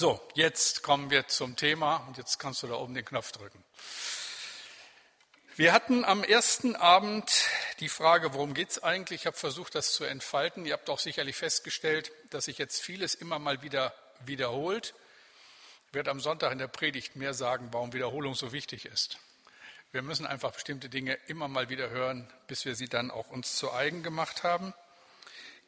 So, jetzt kommen wir zum Thema und jetzt kannst du da oben den Knopf drücken. Wir hatten am ersten Abend die Frage, worum geht es eigentlich? Ich habe versucht, das zu entfalten. Ihr habt auch sicherlich festgestellt, dass sich jetzt vieles immer mal wieder wiederholt. Ich werde am Sonntag in der Predigt mehr sagen, warum Wiederholung so wichtig ist. Wir müssen einfach bestimmte Dinge immer mal wieder hören, bis wir sie dann auch uns zu eigen gemacht haben.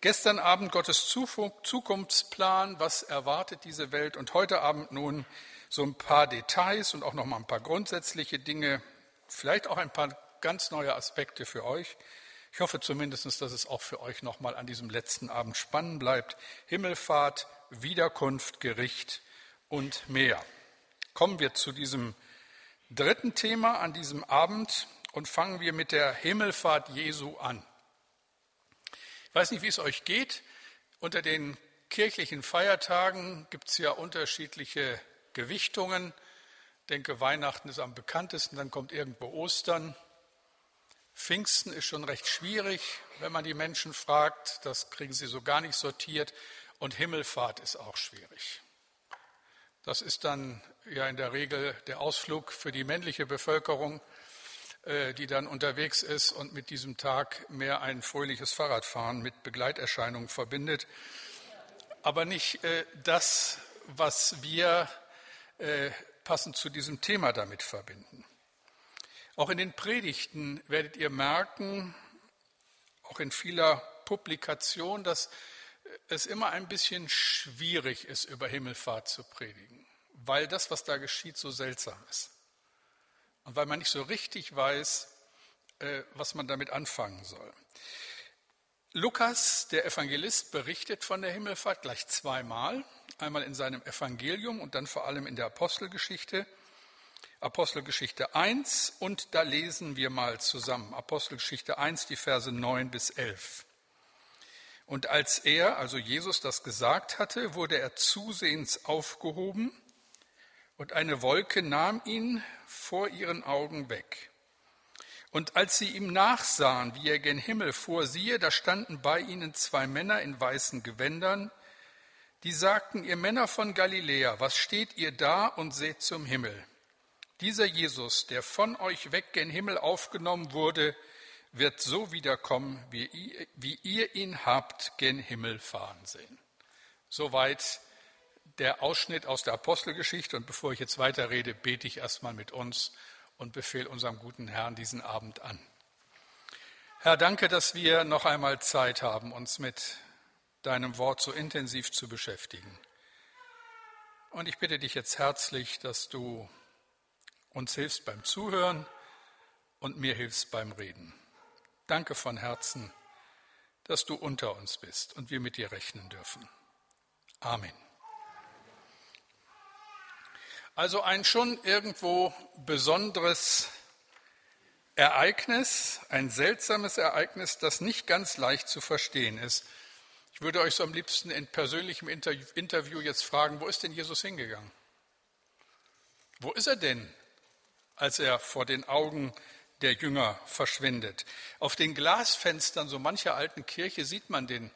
Gestern Abend Gottes Zukunftsplan, was erwartet diese Welt? Und heute Abend nun so ein paar Details und auch noch mal ein paar grundsätzliche Dinge, vielleicht auch ein paar ganz neue Aspekte für euch. Ich hoffe zumindest, dass es auch für euch noch mal an diesem letzten Abend spannend bleibt. Himmelfahrt, Wiederkunft, Gericht und mehr. Kommen wir zu diesem dritten Thema an diesem Abend und fangen wir mit der Himmelfahrt Jesu an. Ich weiß nicht, wie es euch geht. Unter den kirchlichen Feiertagen gibt es ja unterschiedliche Gewichtungen. Ich denke, Weihnachten ist am bekanntesten, dann kommt irgendwo Ostern. Pfingsten ist schon recht schwierig, wenn man die Menschen fragt. Das kriegen sie so gar nicht sortiert. Und Himmelfahrt ist auch schwierig. Das ist dann ja in der Regel der Ausflug für die männliche Bevölkerung, die dann unterwegs ist und mit diesem Tag mehr ein fröhliches Fahrradfahren mit Begleiterscheinungen verbindet. Aber nicht äh, das, was wir äh, passend zu diesem Thema damit verbinden. Auch in den Predigten werdet ihr merken, auch in vieler Publikation, dass es immer ein bisschen schwierig ist, über Himmelfahrt zu predigen, weil das, was da geschieht, so seltsam ist. Und weil man nicht so richtig weiß, äh, was man damit anfangen soll. Lukas, der Evangelist, berichtet von der Himmelfahrt gleich zweimal. Einmal in seinem Evangelium und dann vor allem in der Apostelgeschichte. Apostelgeschichte 1 und da lesen wir mal zusammen. Apostelgeschichte 1, die Verse 9 bis 11. Und als er, also Jesus, das gesagt hatte, wurde er zusehends aufgehoben und eine Wolke nahm ihn vor ihren Augen weg. Und als sie ihm nachsahen, wie er gen Himmel fuhr, siehe, da standen bei ihnen zwei Männer in weißen Gewändern, die sagten, ihr Männer von Galiläa, was steht ihr da und seht zum Himmel? Dieser Jesus, der von euch weg gen Himmel aufgenommen wurde, wird so wiederkommen, wie ihr ihn habt gen Himmel fahren sehen. Soweit der Ausschnitt aus der Apostelgeschichte. Und bevor ich jetzt weiterrede, bete ich erstmal mit uns und befehle unserem guten Herrn diesen Abend an. Herr, danke, dass wir noch einmal Zeit haben, uns mit deinem Wort so intensiv zu beschäftigen. Und ich bitte dich jetzt herzlich, dass du uns hilfst beim Zuhören und mir hilfst beim Reden. Danke von Herzen, dass du unter uns bist und wir mit dir rechnen dürfen. Amen. Also ein schon irgendwo besonderes Ereignis, ein seltsames Ereignis, das nicht ganz leicht zu verstehen ist. Ich würde euch so am liebsten in persönlichem Interview jetzt fragen, wo ist denn Jesus hingegangen? Wo ist er denn, als er vor den Augen der Jünger verschwindet. Auf den Glasfenstern so mancher alten Kirche sieht man den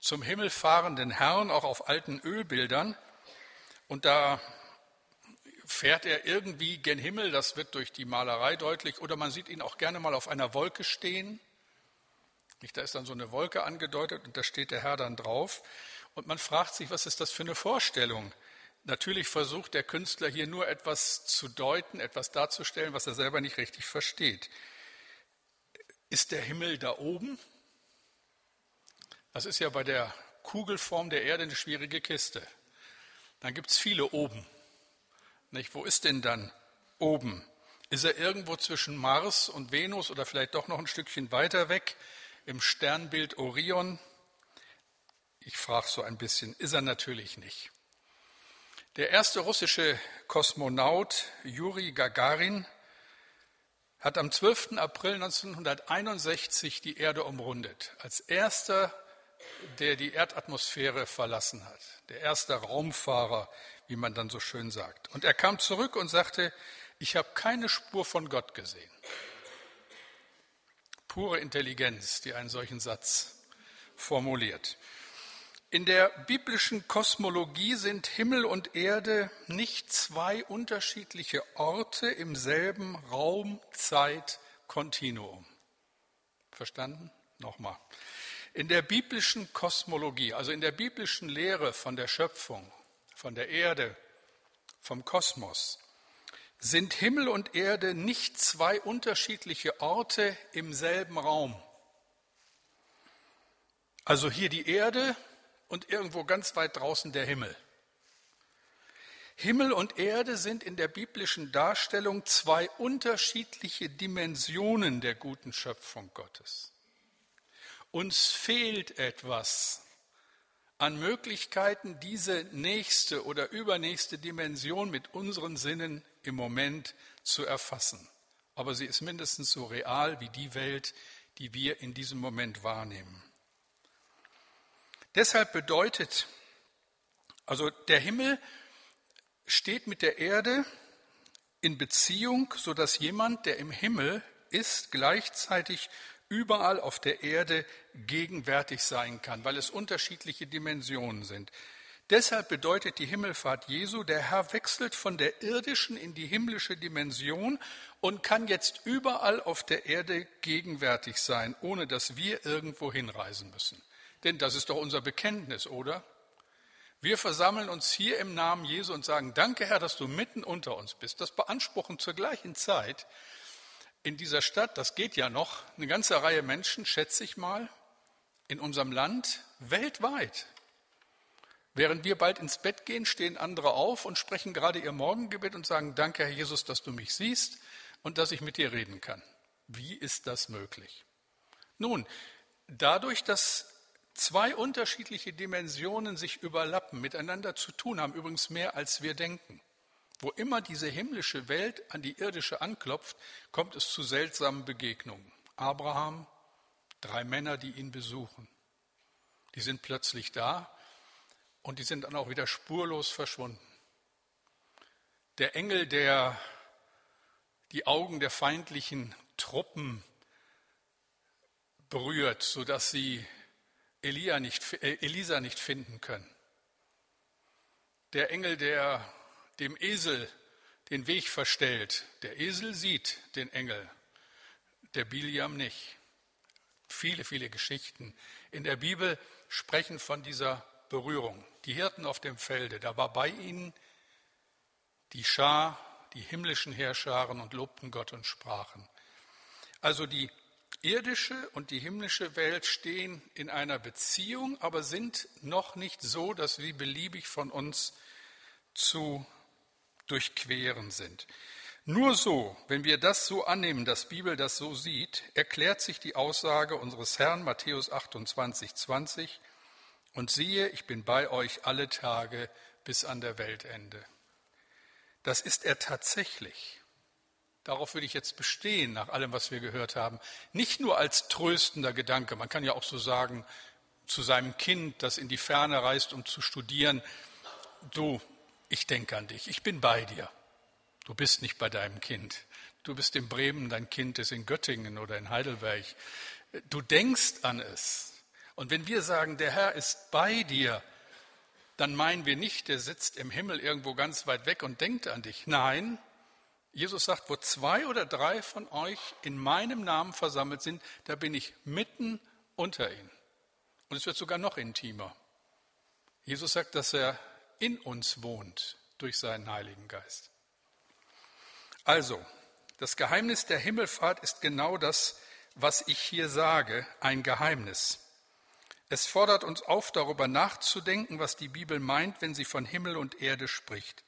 zum Himmel fahrenden Herrn, auch auf alten Ölbildern. Und da fährt er irgendwie gen Himmel, das wird durch die Malerei deutlich, oder man sieht ihn auch gerne mal auf einer Wolke stehen. Da ist dann so eine Wolke angedeutet und da steht der Herr dann drauf. Und man fragt sich, was ist das für eine Vorstellung? Natürlich versucht der Künstler hier nur etwas zu deuten, etwas darzustellen, was er selber nicht richtig versteht. Ist der Himmel da oben? Das ist ja bei der Kugelform der Erde eine schwierige Kiste. Dann gibt es viele oben. Nicht? Wo ist denn dann oben? Ist er irgendwo zwischen Mars und Venus oder vielleicht doch noch ein Stückchen weiter weg im Sternbild Orion? Ich frage so ein bisschen, ist er natürlich nicht. Der erste russische Kosmonaut Juri Gagarin hat am 12. April 1961 die Erde umrundet, als erster, der die Erdatmosphäre verlassen hat, der erste Raumfahrer, wie man dann so schön sagt. Und er kam zurück und sagte, ich habe keine Spur von Gott gesehen. Pure Intelligenz, die einen solchen Satz formuliert. In der biblischen Kosmologie sind Himmel und Erde nicht zwei unterschiedliche Orte im selben Raum-Zeit-Kontinuum. Verstanden? Nochmal. In der biblischen Kosmologie, also in der biblischen Lehre von der Schöpfung, von der Erde, vom Kosmos, sind Himmel und Erde nicht zwei unterschiedliche Orte im selben Raum. Also hier die Erde und irgendwo ganz weit draußen der Himmel. Himmel und Erde sind in der biblischen Darstellung zwei unterschiedliche Dimensionen der guten Schöpfung Gottes. Uns fehlt etwas an Möglichkeiten, diese nächste oder übernächste Dimension mit unseren Sinnen im Moment zu erfassen. Aber sie ist mindestens so real wie die Welt, die wir in diesem Moment wahrnehmen. Deshalb bedeutet, also der Himmel steht mit der Erde in Beziehung, sodass jemand, der im Himmel ist, gleichzeitig überall auf der Erde gegenwärtig sein kann, weil es unterschiedliche Dimensionen sind. Deshalb bedeutet die Himmelfahrt Jesu, der Herr wechselt von der irdischen in die himmlische Dimension und kann jetzt überall auf der Erde gegenwärtig sein, ohne dass wir irgendwo hinreisen müssen. Denn das ist doch unser Bekenntnis, oder? Wir versammeln uns hier im Namen Jesu und sagen, danke Herr, dass du mitten unter uns bist. Das beanspruchen zur gleichen Zeit in dieser Stadt, das geht ja noch, eine ganze Reihe Menschen, schätze ich mal, in unserem Land, weltweit. Während wir bald ins Bett gehen, stehen andere auf und sprechen gerade ihr Morgengebet und sagen, danke Herr Jesus, dass du mich siehst und dass ich mit dir reden kann. Wie ist das möglich? Nun, dadurch, dass zwei unterschiedliche Dimensionen sich überlappen, miteinander zu tun haben, übrigens mehr als wir denken. Wo immer diese himmlische Welt an die irdische anklopft, kommt es zu seltsamen Begegnungen. Abraham, drei Männer, die ihn besuchen. Die sind plötzlich da und die sind dann auch wieder spurlos verschwunden. Der Engel, der die Augen der feindlichen Truppen berührt, sodass sie Elia nicht, äh, Elisa nicht finden können. Der Engel, der dem Esel den Weg verstellt. Der Esel sieht den Engel, der Biliam nicht. Viele, viele Geschichten in der Bibel sprechen von dieser Berührung. Die Hirten auf dem Felde, da war bei ihnen die Schar, die himmlischen Heerscharen und lobten Gott und sprachen. Also die irdische und die himmlische Welt stehen in einer Beziehung, aber sind noch nicht so, dass sie beliebig von uns zu durchqueren sind. Nur so, wenn wir das so annehmen, dass Bibel das so sieht, erklärt sich die Aussage unseres Herrn Matthäus 28, 20, und siehe, ich bin bei euch alle Tage bis an der Weltende. Das ist er tatsächlich. Darauf würde ich jetzt bestehen, nach allem, was wir gehört haben. Nicht nur als tröstender Gedanke, man kann ja auch so sagen, zu seinem Kind, das in die Ferne reist, um zu studieren, du, ich denke an dich, ich bin bei dir. Du bist nicht bei deinem Kind. Du bist in Bremen, dein Kind ist in Göttingen oder in Heidelberg. Du denkst an es. Und wenn wir sagen, der Herr ist bei dir, dann meinen wir nicht, der sitzt im Himmel irgendwo ganz weit weg und denkt an dich. Nein, Jesus sagt, wo zwei oder drei von euch in meinem Namen versammelt sind, da bin ich mitten unter ihnen. Und es wird sogar noch intimer. Jesus sagt, dass er in uns wohnt durch seinen Heiligen Geist. Also, das Geheimnis der Himmelfahrt ist genau das, was ich hier sage, ein Geheimnis. Es fordert uns auf, darüber nachzudenken, was die Bibel meint, wenn sie von Himmel und Erde spricht.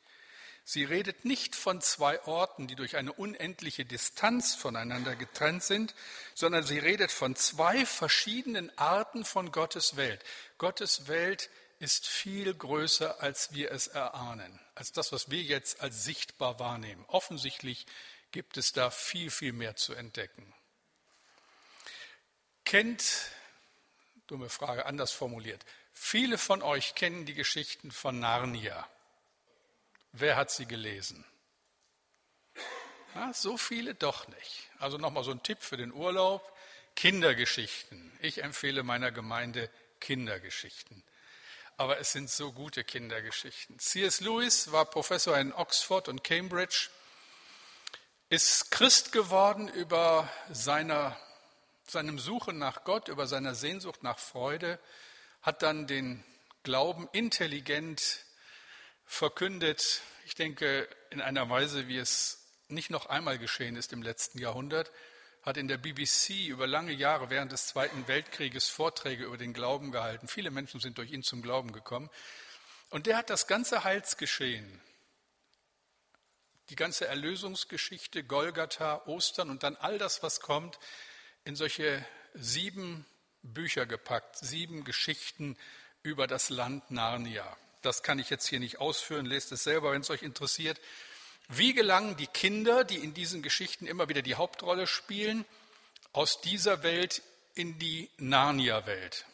Sie redet nicht von zwei Orten, die durch eine unendliche Distanz voneinander getrennt sind, sondern sie redet von zwei verschiedenen Arten von Gottes Welt. Gottes Welt ist viel größer, als wir es erahnen, als das, was wir jetzt als sichtbar wahrnehmen. Offensichtlich gibt es da viel, viel mehr zu entdecken. Kennt, dumme Frage, anders formuliert, viele von euch kennen die Geschichten von Narnia. Wer hat sie gelesen? Na, so viele doch nicht. Also nochmal so ein Tipp für den Urlaub. Kindergeschichten. Ich empfehle meiner Gemeinde Kindergeschichten. Aber es sind so gute Kindergeschichten. C.S. Lewis war Professor in Oxford und Cambridge, ist Christ geworden über seiner, seinem Suchen nach Gott, über seiner Sehnsucht nach Freude, hat dann den Glauben intelligent verkündet, ich denke in einer Weise, wie es nicht noch einmal geschehen ist im letzten Jahrhundert, hat in der BBC über lange Jahre während des Zweiten Weltkrieges Vorträge über den Glauben gehalten. Viele Menschen sind durch ihn zum Glauben gekommen. Und der hat das ganze Heilsgeschehen, die ganze Erlösungsgeschichte, Golgatha, Ostern und dann all das, was kommt, in solche sieben Bücher gepackt, sieben Geschichten über das Land Narnia. Das kann ich jetzt hier nicht ausführen, lest es selber, wenn es euch interessiert. Wie gelangen die Kinder, die in diesen Geschichten immer wieder die Hauptrolle spielen, aus dieser Welt in die Narnia-Welt?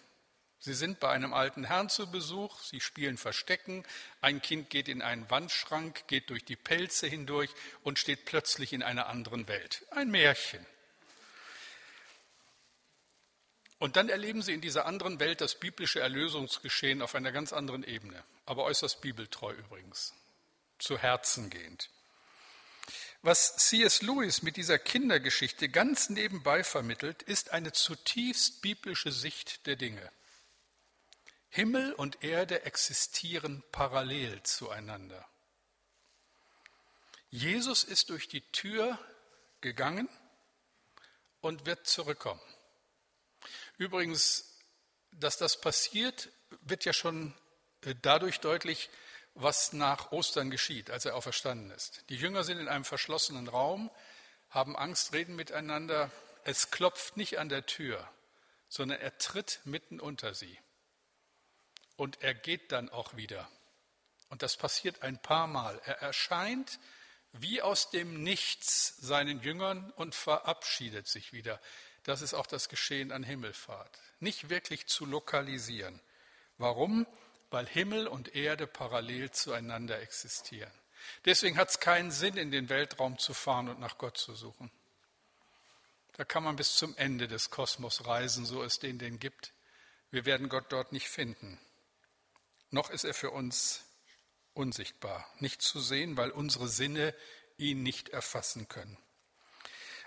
Sie sind bei einem alten Herrn zu Besuch, sie spielen Verstecken, ein Kind geht in einen Wandschrank, geht durch die Pelze hindurch und steht plötzlich in einer anderen Welt. Ein Märchen. Und dann erleben sie in dieser anderen Welt das biblische Erlösungsgeschehen auf einer ganz anderen Ebene, aber äußerst bibeltreu übrigens, zu Herzen gehend. Was C.S. Lewis mit dieser Kindergeschichte ganz nebenbei vermittelt, ist eine zutiefst biblische Sicht der Dinge. Himmel und Erde existieren parallel zueinander. Jesus ist durch die Tür gegangen und wird zurückkommen. Übrigens, dass das passiert, wird ja schon äh, dadurch deutlich, was nach Ostern geschieht, als er auferstanden ist. Die Jünger sind in einem verschlossenen Raum, haben Angst, reden miteinander. Es klopft nicht an der Tür, sondern er tritt mitten unter sie. Und er geht dann auch wieder. Und das passiert ein paar Mal. Er erscheint wie aus dem Nichts seinen Jüngern und verabschiedet sich wieder. Das ist auch das Geschehen an Himmelfahrt. Nicht wirklich zu lokalisieren. Warum? Weil Himmel und Erde parallel zueinander existieren. Deswegen hat es keinen Sinn, in den Weltraum zu fahren und nach Gott zu suchen. Da kann man bis zum Ende des Kosmos reisen, so es den denn gibt. Wir werden Gott dort nicht finden. Noch ist er für uns unsichtbar, nicht zu sehen, weil unsere Sinne ihn nicht erfassen können.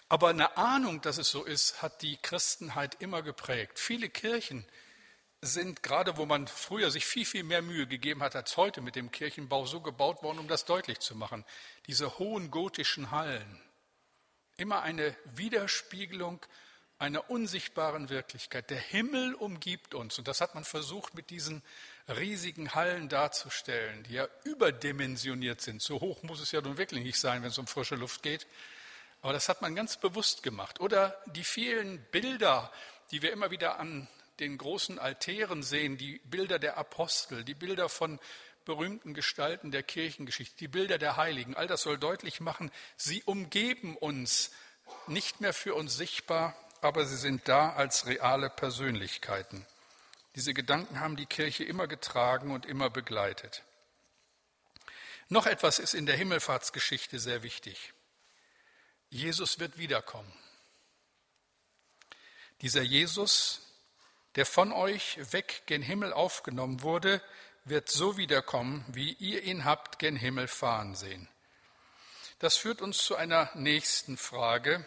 Aber eine Ahnung, dass es so ist, hat die Christenheit immer geprägt. Viele Kirchen sind gerade, wo man früher sich viel, viel mehr Mühe gegeben hat als heute mit dem Kirchenbau, so gebaut worden, um das deutlich zu machen. Diese hohen gotischen Hallen, immer eine Widerspiegelung einer unsichtbaren Wirklichkeit. Der Himmel umgibt uns und das hat man versucht mit diesen riesigen Hallen darzustellen, die ja überdimensioniert sind. So hoch muss es ja nun wirklich nicht sein, wenn es um frische Luft geht. Aber das hat man ganz bewusst gemacht. Oder die vielen Bilder, die wir immer wieder an den großen Altären sehen, die Bilder der Apostel, die Bilder von berühmten Gestalten der Kirchengeschichte, die Bilder der Heiligen, all das soll deutlich machen, sie umgeben uns, nicht mehr für uns sichtbar, aber sie sind da als reale Persönlichkeiten. Diese Gedanken haben die Kirche immer getragen und immer begleitet. Noch etwas ist in der Himmelfahrtsgeschichte sehr wichtig. Jesus wird wiederkommen. Dieser Jesus der von euch weg gen Himmel aufgenommen wurde, wird so wiederkommen, wie ihr ihn habt gen Himmel fahren sehen. Das führt uns zu einer nächsten Frage.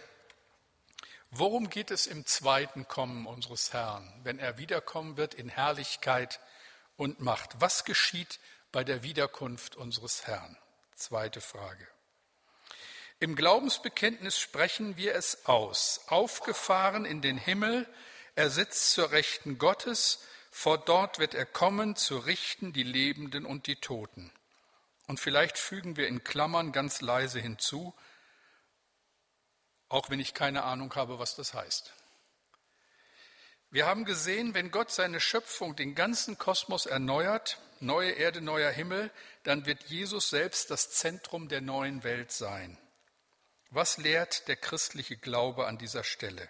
Worum geht es im zweiten Kommen unseres Herrn, wenn er wiederkommen wird in Herrlichkeit und Macht? Was geschieht bei der Wiederkunft unseres Herrn? Zweite Frage. Im Glaubensbekenntnis sprechen wir es aus, aufgefahren in den Himmel, er sitzt zur Rechten Gottes, vor dort wird er kommen, zu richten die Lebenden und die Toten. Und vielleicht fügen wir in Klammern ganz leise hinzu, auch wenn ich keine Ahnung habe, was das heißt. Wir haben gesehen, wenn Gott seine Schöpfung, den ganzen Kosmos erneuert, neue Erde, neuer Himmel, dann wird Jesus selbst das Zentrum der neuen Welt sein. Was lehrt der christliche Glaube an dieser Stelle?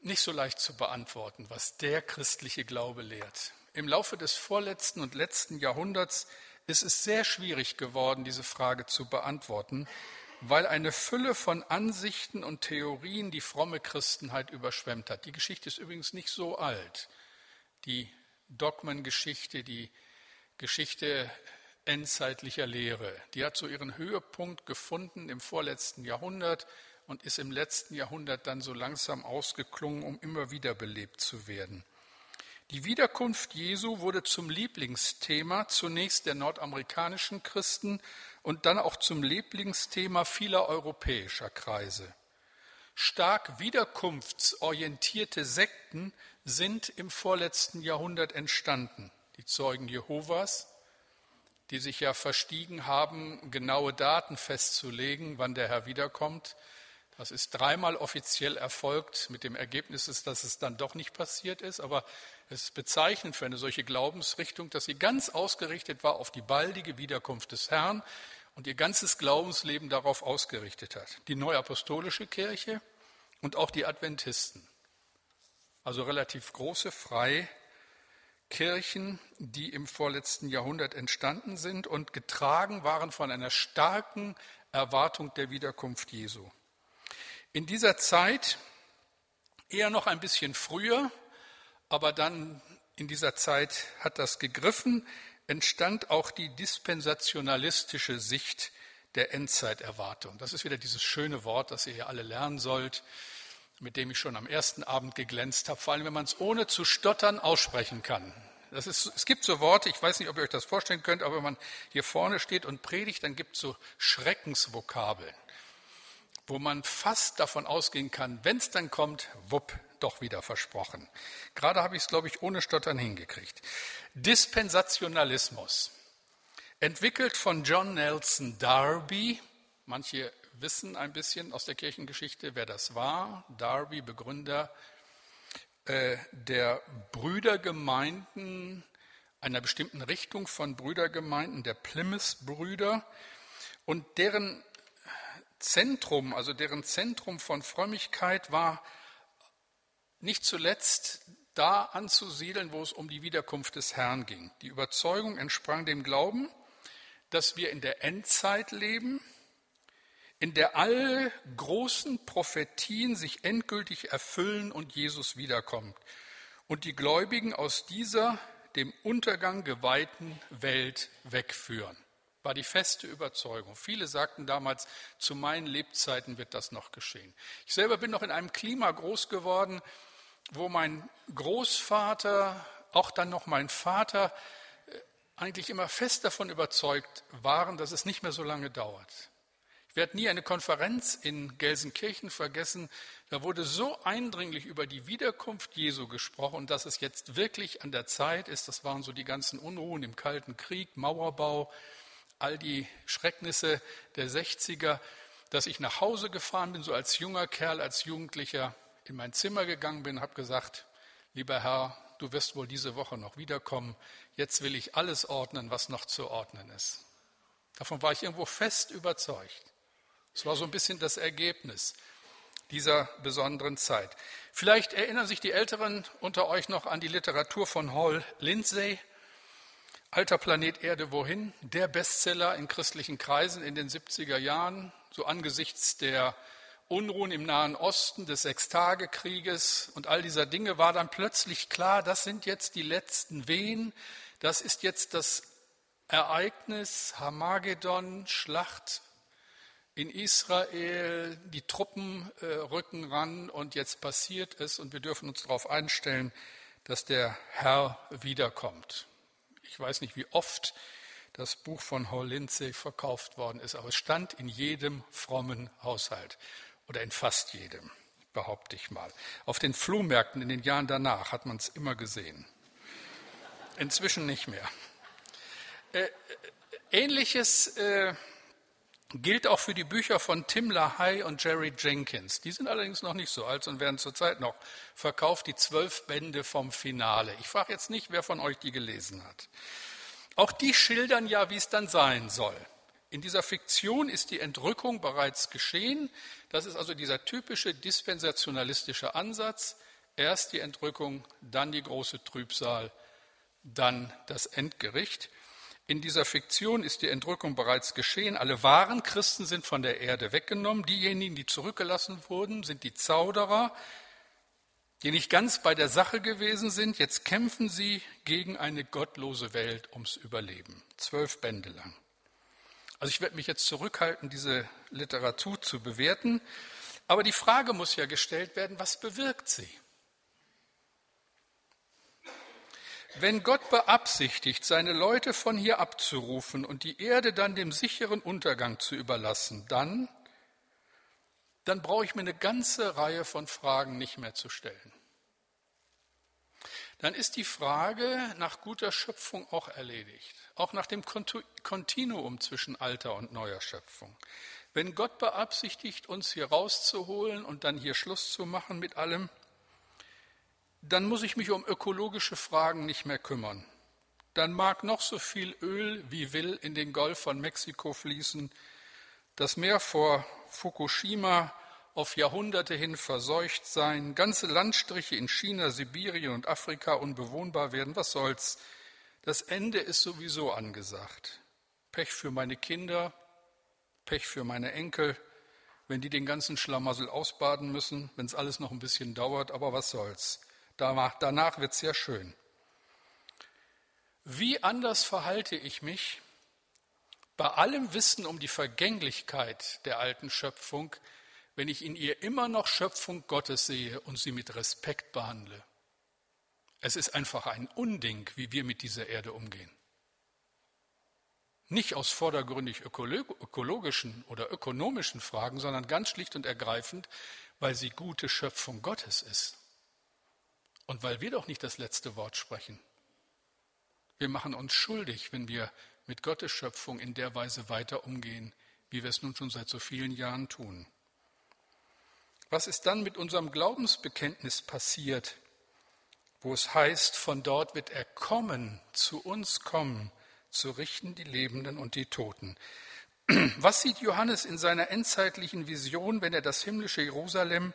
Nicht so leicht zu beantworten, was der christliche Glaube lehrt. Im Laufe des vorletzten und letzten Jahrhunderts ist es sehr schwierig geworden, diese Frage zu beantworten, weil eine Fülle von Ansichten und Theorien die fromme Christenheit überschwemmt hat. Die Geschichte ist übrigens nicht so alt. die Dogmengeschichte, die Geschichte endzeitlicher Lehre. Die hat so ihren Höhepunkt gefunden im vorletzten Jahrhundert und ist im letzten Jahrhundert dann so langsam ausgeklungen, um immer wieder belebt zu werden. Die Wiederkunft Jesu wurde zum Lieblingsthema zunächst der nordamerikanischen Christen und dann auch zum Lieblingsthema vieler europäischer Kreise. Stark wiederkunftsorientierte Sekten sind im vorletzten Jahrhundert entstanden. Die Zeugen Jehovas, die sich ja verstiegen haben, genaue Daten festzulegen, wann der Herr wiederkommt. Das ist dreimal offiziell erfolgt, mit dem Ergebnis, dass es dann doch nicht passiert ist. Aber es ist bezeichnend für eine solche Glaubensrichtung, dass sie ganz ausgerichtet war auf die baldige Wiederkunft des Herrn und ihr ganzes Glaubensleben darauf ausgerichtet hat. Die neuapostolische Kirche und auch die Adventisten. Also relativ große Freikirchen, die im vorletzten Jahrhundert entstanden sind und getragen waren von einer starken Erwartung der Wiederkunft Jesu. In dieser Zeit, eher noch ein bisschen früher, aber dann in dieser Zeit hat das gegriffen, entstand auch die dispensationalistische Sicht der Endzeiterwartung. Das ist wieder dieses schöne Wort, das ihr hier alle lernen sollt, mit dem ich schon am ersten Abend geglänzt habe, vor allem wenn man es ohne zu stottern aussprechen kann. Das ist, es gibt so Worte, ich weiß nicht, ob ihr euch das vorstellen könnt, aber wenn man hier vorne steht und predigt, dann gibt es so Schreckensvokabeln, wo man fast davon ausgehen kann, wenn es dann kommt, wupp, doch wieder versprochen. Gerade habe ich es, glaube ich, ohne Stottern hingekriegt. Dispensationalismus, entwickelt von John Nelson Darby. Manche wissen ein bisschen aus der Kirchengeschichte, wer das war. Darby, Begründer äh, der Brüdergemeinden, einer bestimmten Richtung von Brüdergemeinden, der Plymouth-Brüder. Und deren Zentrum, also deren Zentrum von Frömmigkeit war nicht zuletzt da anzusiedeln, wo es um die Wiederkunft des Herrn ging. Die Überzeugung entsprang dem Glauben, dass wir in der Endzeit leben, in der alle großen Prophetien sich endgültig erfüllen und Jesus wiederkommt und die Gläubigen aus dieser dem Untergang geweihten Welt wegführen. War die feste Überzeugung. Viele sagten damals, zu meinen Lebzeiten wird das noch geschehen. Ich selber bin noch in einem Klima groß geworden, wo mein Großvater, auch dann noch mein Vater, äh, eigentlich immer fest davon überzeugt waren, dass es nicht mehr so lange dauert. Ich werde nie eine Konferenz in Gelsenkirchen vergessen. Da wurde so eindringlich über die Wiederkunft Jesu gesprochen, dass es jetzt wirklich an der Zeit ist. Das waren so die ganzen Unruhen im Kalten Krieg, Mauerbau, all die Schrecknisse der 60er, dass ich nach Hause gefahren bin, so als junger Kerl, als Jugendlicher in mein Zimmer gegangen bin, habe gesagt, lieber Herr, du wirst wohl diese Woche noch wiederkommen. Jetzt will ich alles ordnen, was noch zu ordnen ist. Davon war ich irgendwo fest überzeugt. Es war so ein bisschen das Ergebnis dieser besonderen Zeit. Vielleicht erinnern sich die Älteren unter euch noch an die Literatur von Hall Lindsay, Alter Planet Erde wohin? Der Bestseller in christlichen Kreisen in den 70er Jahren, so angesichts der Unruhen im Nahen Osten, des Sechstagekrieges und all dieser Dinge war dann plötzlich klar, das sind jetzt die letzten Wehen, das ist jetzt das Ereignis Hamagedon, Schlacht in Israel, die Truppen äh, rücken ran und jetzt passiert es und wir dürfen uns darauf einstellen, dass der Herr wiederkommt. Ich weiß nicht, wie oft das Buch von Hall Lindsay verkauft worden ist, aber es stand in jedem frommen Haushalt oder in fast jedem, behaupte ich mal. Auf den Flohmärkten in den Jahren danach hat man es immer gesehen. Inzwischen nicht mehr. Äh, Ähnliches äh, gilt auch für die Bücher von Tim LaHaye und Jerry Jenkins. Die sind allerdings noch nicht so alt und werden zurzeit noch verkauft, die zwölf Bände vom Finale. Ich frage jetzt nicht, wer von euch die gelesen hat. Auch die schildern ja, wie es dann sein soll. In dieser Fiktion ist die Entrückung bereits geschehen. Das ist also dieser typische dispensationalistische Ansatz. Erst die Entrückung, dann die große Trübsal, dann das Endgericht. In dieser Fiktion ist die Entrückung bereits geschehen. Alle wahren Christen sind von der Erde weggenommen. Diejenigen, die zurückgelassen wurden, sind die Zauderer, die nicht ganz bei der Sache gewesen sind. Jetzt kämpfen sie gegen eine gottlose Welt ums Überleben. Zwölf Bände lang. Also ich werde mich jetzt zurückhalten, diese Literatur zu bewerten. Aber die Frage muss ja gestellt werden, was bewirkt sie? Wenn Gott beabsichtigt, seine Leute von hier abzurufen und die Erde dann dem sicheren Untergang zu überlassen, dann, dann brauche ich mir eine ganze Reihe von Fragen nicht mehr zu stellen. Dann ist die Frage nach guter Schöpfung auch erledigt, auch nach dem Kontinuum zwischen alter und neuer Schöpfung. Wenn Gott beabsichtigt, uns hier rauszuholen und dann hier Schluss zu machen mit allem, dann muss ich mich um ökologische Fragen nicht mehr kümmern. Dann mag noch so viel Öl wie will in den Golf von Mexiko fließen. Das Meer vor Fukushima auf Jahrhunderte hin verseucht sein, ganze Landstriche in China, Sibirien und Afrika unbewohnbar werden. Was soll's? Das Ende ist sowieso angesagt. Pech für meine Kinder, Pech für meine Enkel, wenn die den ganzen Schlamassel ausbaden müssen, wenn es alles noch ein bisschen dauert, aber was soll's? Danach, wird es ja schön. Wie anders verhalte ich mich bei allem Wissen um die Vergänglichkeit der alten Schöpfung, wenn ich in ihr immer noch Schöpfung Gottes sehe und sie mit Respekt behandle? Es ist einfach ein Unding, wie wir mit dieser Erde umgehen. Nicht aus vordergründig ökologischen oder ökonomischen Fragen, sondern ganz schlicht und ergreifend, weil sie gute Schöpfung Gottes ist. Und weil wir doch nicht das letzte Wort sprechen. Wir machen uns schuldig, wenn wir mit Gottes Schöpfung in der Weise weiter umgehen, wie wir es nun schon seit so vielen Jahren tun. Was ist dann mit unserem Glaubensbekenntnis passiert, wo es heißt, von dort wird er kommen, zu uns kommen, zu richten die Lebenden und die Toten. Was sieht Johannes in seiner endzeitlichen Vision, wenn er das himmlische Jerusalem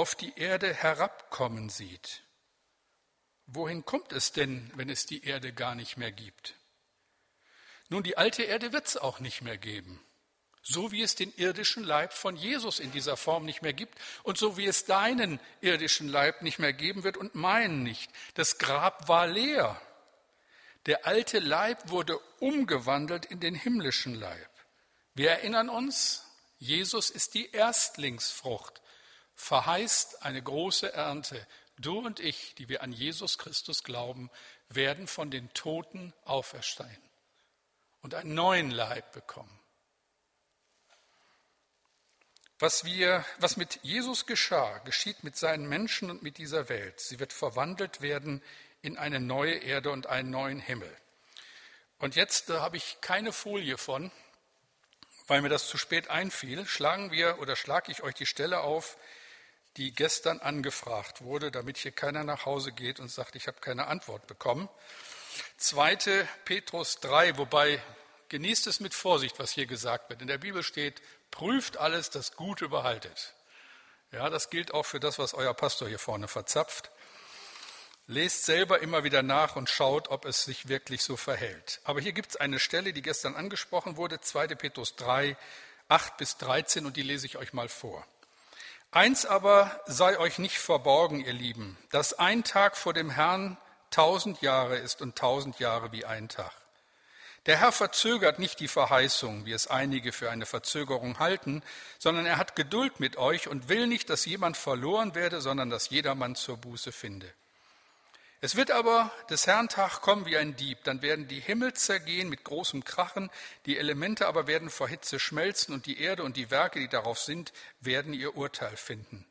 auf die Erde herabkommen sieht. Wohin kommt es denn, wenn es die Erde gar nicht mehr gibt? Nun, die alte Erde wird es auch nicht mehr geben. So wie es den irdischen Leib von Jesus in dieser Form nicht mehr gibt und so wie es deinen irdischen Leib nicht mehr geben wird und meinen nicht. Das Grab war leer. Der alte Leib wurde umgewandelt in den himmlischen Leib. Wir erinnern uns, Jesus ist die Erstlingsfrucht verheißt eine große Ernte. Du und ich, die wir an Jesus Christus glauben, werden von den Toten auferstehen und einen neuen Leib bekommen. Was, wir, was mit Jesus geschah, geschieht mit seinen Menschen und mit dieser Welt. Sie wird verwandelt werden in eine neue Erde und einen neuen Himmel. Und jetzt da habe ich keine Folie von, weil mir das zu spät einfiel. Schlagen wir oder schlage ich euch die Stelle auf, die gestern angefragt wurde, damit hier keiner nach Hause geht und sagt, ich habe keine Antwort bekommen. Zweite Petrus 3, wobei genießt es mit Vorsicht, was hier gesagt wird. In der Bibel steht, prüft alles, das Gute behaltet. Ja, das gilt auch für das, was euer Pastor hier vorne verzapft. Lest selber immer wieder nach und schaut, ob es sich wirklich so verhält. Aber hier gibt es eine Stelle, die gestern angesprochen wurde, 2. Petrus 3, 8 bis 13, und die lese ich euch mal vor. Eins aber sei euch nicht verborgen, ihr Lieben, dass ein Tag vor dem Herrn tausend Jahre ist und tausend Jahre wie ein Tag. Der Herr verzögert nicht die Verheißung, wie es einige für eine Verzögerung halten, sondern er hat Geduld mit euch und will nicht, dass jemand verloren werde, sondern dass jedermann zur Buße finde. Es wird aber des Herrn Tag kommen wie ein Dieb, dann werden die Himmel zergehen mit großem Krachen, die Elemente aber werden vor Hitze schmelzen und die Erde und die Werke, die darauf sind, werden ihr Urteil finden.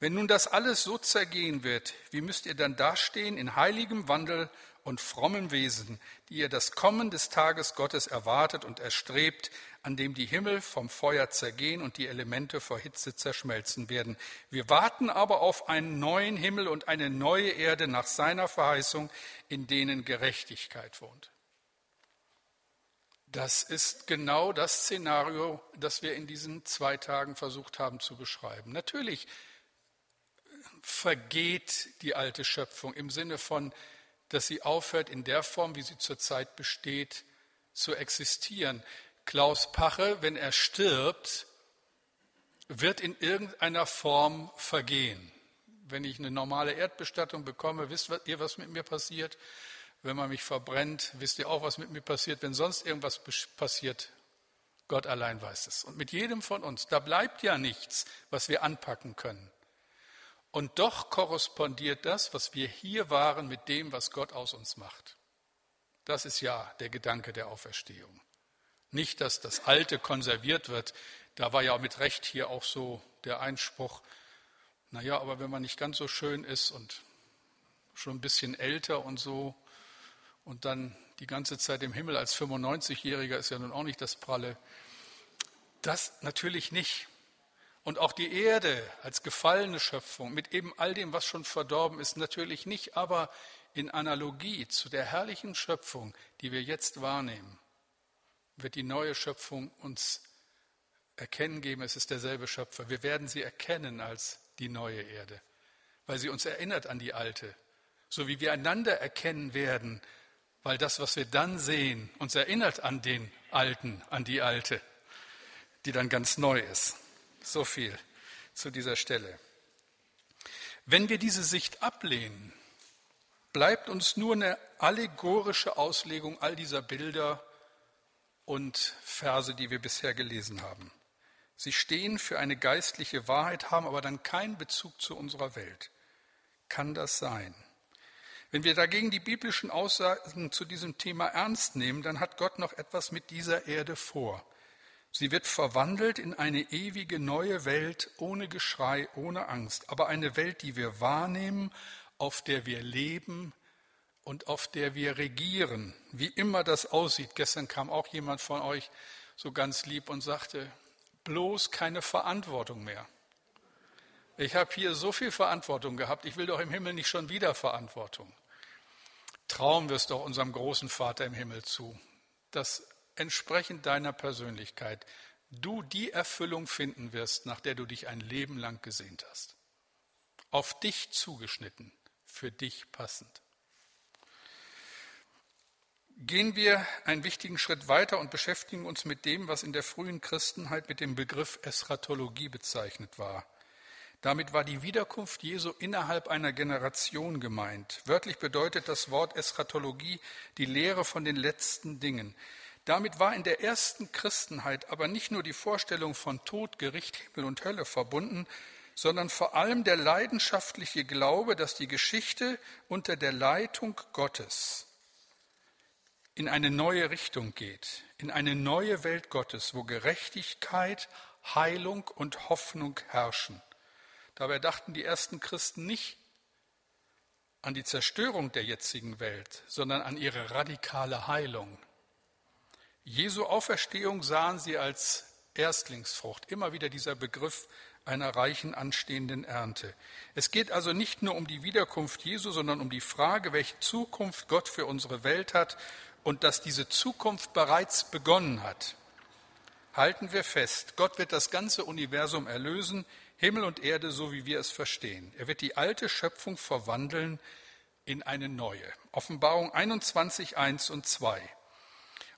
Wenn nun das alles so zergehen wird, wie müsst ihr dann dastehen in heiligem Wandel und frommem Wesen, die ihr das Kommen des Tages Gottes erwartet und erstrebt, an dem die Himmel vom Feuer zergehen und die Elemente vor Hitze zerschmelzen werden. Wir warten aber auf einen neuen Himmel und eine neue Erde nach seiner Verheißung, in denen Gerechtigkeit wohnt. Das ist genau das Szenario, das wir in diesen zwei Tagen versucht haben zu beschreiben. Natürlich vergeht die alte Schöpfung im Sinne von, dass sie aufhört in der Form, wie sie zurzeit besteht, zu existieren. Klaus Pache, wenn er stirbt, wird in irgendeiner Form vergehen. Wenn ich eine normale Erdbestattung bekomme, wisst ihr, was mit mir passiert? Wenn man mich verbrennt, wisst ihr auch, was mit mir passiert? Wenn sonst irgendwas passiert, Gott allein weiß es. Und mit jedem von uns, da bleibt ja nichts, was wir anpacken können. Und doch korrespondiert das, was wir hier waren, mit dem, was Gott aus uns macht. Das ist ja der Gedanke der Auferstehung. Nicht, dass das Alte konserviert wird. Da war ja mit Recht hier auch so der Einspruch, naja, aber wenn man nicht ganz so schön ist und schon ein bisschen älter und so und dann die ganze Zeit im Himmel als 95-Jähriger ist ja nun auch nicht das Pralle. Das natürlich nicht. Und auch die Erde als gefallene Schöpfung mit eben all dem, was schon verdorben ist, natürlich nicht, aber in Analogie zu der herrlichen Schöpfung, die wir jetzt wahrnehmen, wird die neue Schöpfung uns erkennen geben, es ist derselbe Schöpfer. Wir werden sie erkennen als die neue Erde, weil sie uns erinnert an die alte, so wie wir einander erkennen werden, weil das, was wir dann sehen, uns erinnert an den alten, an die alte, die dann ganz neu ist. So viel zu dieser Stelle. Wenn wir diese Sicht ablehnen, bleibt uns nur eine allegorische Auslegung all dieser Bilder und Verse, die wir bisher gelesen haben. Sie stehen für eine geistliche Wahrheit, haben aber dann keinen Bezug zu unserer Welt. Kann das sein? Wenn wir dagegen die biblischen Aussagen zu diesem Thema ernst nehmen, dann hat Gott noch etwas mit dieser Erde vor. Sie wird verwandelt in eine ewige neue Welt ohne Geschrei, ohne Angst, aber eine Welt, die wir wahrnehmen, auf der wir leben und auf der wir regieren, wie immer das aussieht. Gestern kam auch jemand von euch so ganz lieb und sagte, bloß keine Verantwortung mehr. Ich habe hier so viel Verantwortung gehabt, ich will doch im Himmel nicht schon wieder Verantwortung. Trauen wir es doch unserem großen Vater im Himmel zu, dass entsprechend deiner Persönlichkeit du die Erfüllung finden wirst, nach der du dich ein Leben lang gesehnt hast. Auf dich zugeschnitten, für dich passend. Gehen wir einen wichtigen Schritt weiter und beschäftigen uns mit dem, was in der frühen Christenheit mit dem Begriff Eschatologie bezeichnet war. Damit war die Wiederkunft Jesu innerhalb einer Generation gemeint. Wörtlich bedeutet das Wort Eschatologie die Lehre von den letzten Dingen. Damit war in der ersten Christenheit aber nicht nur die Vorstellung von Tod, Gericht, Himmel und Hölle verbunden, sondern vor allem der leidenschaftliche Glaube, dass die Geschichte unter der Leitung Gottes in eine neue Richtung geht, in eine neue Welt Gottes, wo Gerechtigkeit, Heilung und Hoffnung herrschen. Dabei dachten die ersten Christen nicht an die Zerstörung der jetzigen Welt, sondern an ihre radikale Heilung. Jesu Auferstehung sahen sie als Erstlingsfrucht, immer wieder dieser Begriff einer reichen anstehenden Ernte. Es geht also nicht nur um die Wiederkunft Jesu, sondern um die Frage, welche Zukunft Gott für unsere Welt hat und dass diese Zukunft bereits begonnen hat. Halten wir fest, Gott wird das ganze Universum erlösen, Himmel und Erde, so wie wir es verstehen. Er wird die alte Schöpfung verwandeln in eine neue. Offenbarung 21, 1 und 2.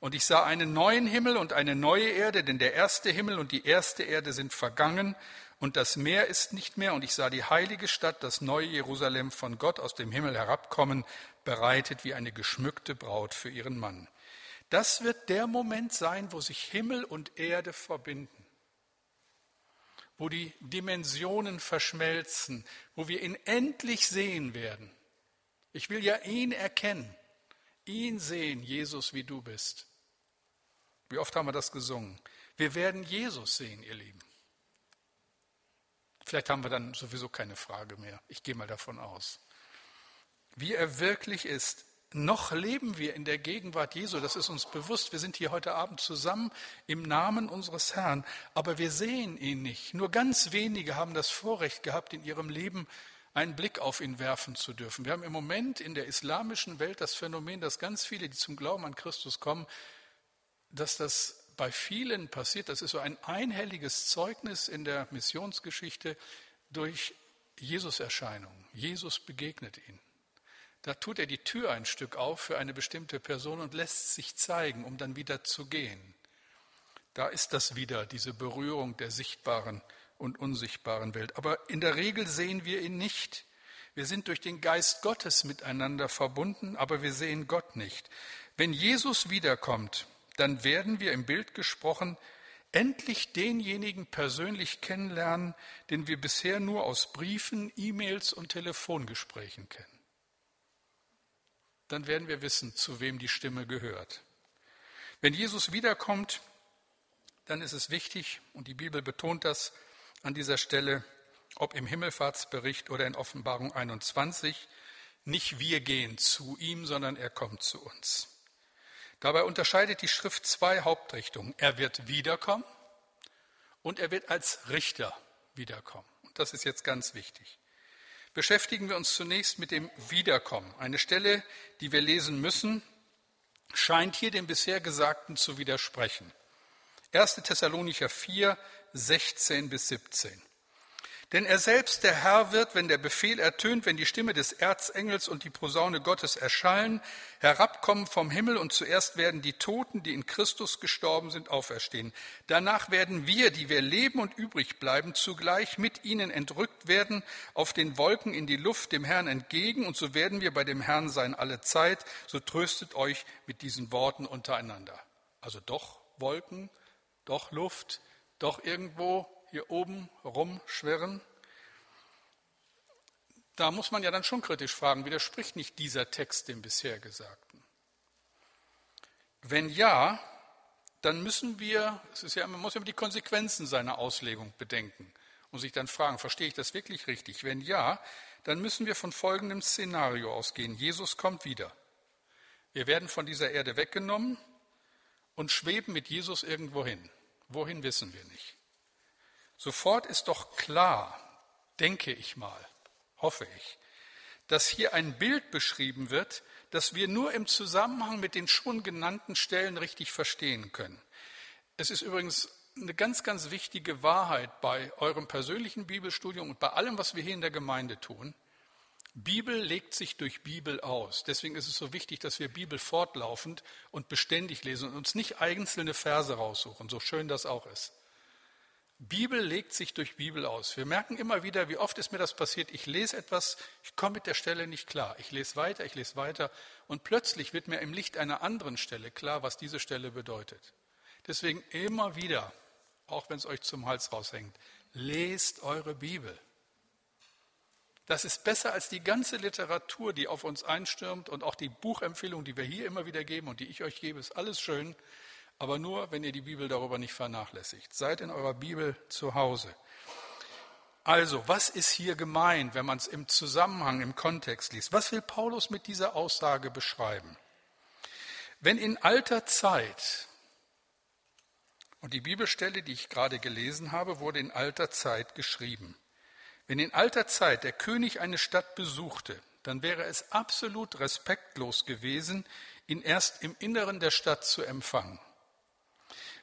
Und ich sah einen neuen Himmel und eine neue Erde, denn der erste Himmel und die erste Erde sind vergangen und das Meer ist nicht mehr. Und ich sah die heilige Stadt, das neue Jerusalem, von Gott aus dem Himmel herabkommen, bereitet wie eine geschmückte Braut für ihren Mann. Das wird der Moment sein, wo sich Himmel und Erde verbinden, wo die Dimensionen verschmelzen, wo wir ihn endlich sehen werden. Ich will ja ihn erkennen, ihn sehen, Jesus, wie du bist. Wie oft haben wir das gesungen? Wir werden Jesus sehen, ihr Lieben. Vielleicht haben wir dann sowieso keine Frage mehr. Ich gehe mal davon aus wie er wirklich ist. Noch leben wir in der Gegenwart Jesu, das ist uns bewusst. Wir sind hier heute Abend zusammen im Namen unseres Herrn, aber wir sehen ihn nicht. Nur ganz wenige haben das Vorrecht gehabt, in ihrem Leben einen Blick auf ihn werfen zu dürfen. Wir haben im Moment in der islamischen Welt das Phänomen, dass ganz viele, die zum Glauben an Christus kommen, dass das bei vielen passiert. Das ist so ein einhelliges Zeugnis in der Missionsgeschichte durch Jesus-Erscheinung. Jesus begegnet ihnen. Da tut er die Tür ein Stück auf für eine bestimmte Person und lässt sich zeigen, um dann wieder zu gehen. Da ist das wieder, diese Berührung der sichtbaren und unsichtbaren Welt. Aber in der Regel sehen wir ihn nicht. Wir sind durch den Geist Gottes miteinander verbunden, aber wir sehen Gott nicht. Wenn Jesus wiederkommt, dann werden wir im Bild gesprochen endlich denjenigen persönlich kennenlernen, den wir bisher nur aus Briefen, E-Mails und Telefongesprächen kennen. Dann werden wir wissen, zu wem die Stimme gehört. Wenn Jesus wiederkommt, dann ist es wichtig, und die Bibel betont das an dieser Stelle, ob im Himmelfahrtsbericht oder in Offenbarung 21, nicht wir gehen zu ihm, sondern er kommt zu uns. Dabei unterscheidet die Schrift zwei Hauptrichtungen. Er wird wiederkommen und er wird als Richter wiederkommen. Und das ist jetzt ganz wichtig. Beschäftigen wir uns zunächst mit dem Wiederkommen. Eine Stelle, die wir lesen müssen, scheint hier dem bisher Gesagten zu widersprechen. 1. Thessalonicher 4, 16 bis 17. Denn er selbst, der Herr, wird, wenn der Befehl ertönt, wenn die Stimme des Erzengels und die Posaune Gottes erschallen, herabkommen vom Himmel und zuerst werden die Toten, die in Christus gestorben sind, auferstehen. Danach werden wir, die wir leben und übrig bleiben, zugleich mit ihnen entrückt werden auf den Wolken in die Luft dem Herrn entgegen und so werden wir bei dem Herrn sein alle Zeit. So tröstet euch mit diesen Worten untereinander. Also doch Wolken, doch Luft, doch irgendwo hier oben rumschwirren? Da muss man ja dann schon kritisch fragen, widerspricht nicht dieser Text dem bisher Gesagten? Wenn ja, dann müssen wir, es ist ja, man muss ja die Konsequenzen seiner Auslegung bedenken und sich dann fragen, verstehe ich das wirklich richtig? Wenn ja, dann müssen wir von folgendem Szenario ausgehen. Jesus kommt wieder. Wir werden von dieser Erde weggenommen und schweben mit Jesus irgendwo hin. Wohin wissen wir nicht. Sofort ist doch klar, denke ich mal, hoffe ich, dass hier ein Bild beschrieben wird, das wir nur im Zusammenhang mit den schon genannten Stellen richtig verstehen können. Es ist übrigens eine ganz, ganz wichtige Wahrheit bei eurem persönlichen Bibelstudium und bei allem, was wir hier in der Gemeinde tun. Bibel legt sich durch Bibel aus. Deswegen ist es so wichtig, dass wir Bibel fortlaufend und beständig lesen und uns nicht einzelne Verse raussuchen, so schön das auch ist. Bibel legt sich durch Bibel aus. Wir merken immer wieder, wie oft ist mir das passiert. Ich lese etwas, ich komme mit der Stelle nicht klar. Ich lese weiter, ich lese weiter und plötzlich wird mir im Licht einer anderen Stelle klar, was diese Stelle bedeutet. Deswegen immer wieder, auch wenn es euch zum Hals raushängt, lest eure Bibel. Das ist besser als die ganze Literatur, die auf uns einstürmt und auch die Buchempfehlungen, die wir hier immer wieder geben und die ich euch gebe, ist alles schön aber nur, wenn ihr die Bibel darüber nicht vernachlässigt. Seid in eurer Bibel zu Hause. Also, was ist hier gemeint, wenn man es im Zusammenhang, im Kontext liest? Was will Paulus mit dieser Aussage beschreiben? Wenn in alter Zeit, und die Bibelstelle, die ich gerade gelesen habe, wurde in alter Zeit geschrieben, wenn in alter Zeit der König eine Stadt besuchte, dann wäre es absolut respektlos gewesen, ihn erst im Inneren der Stadt zu empfangen.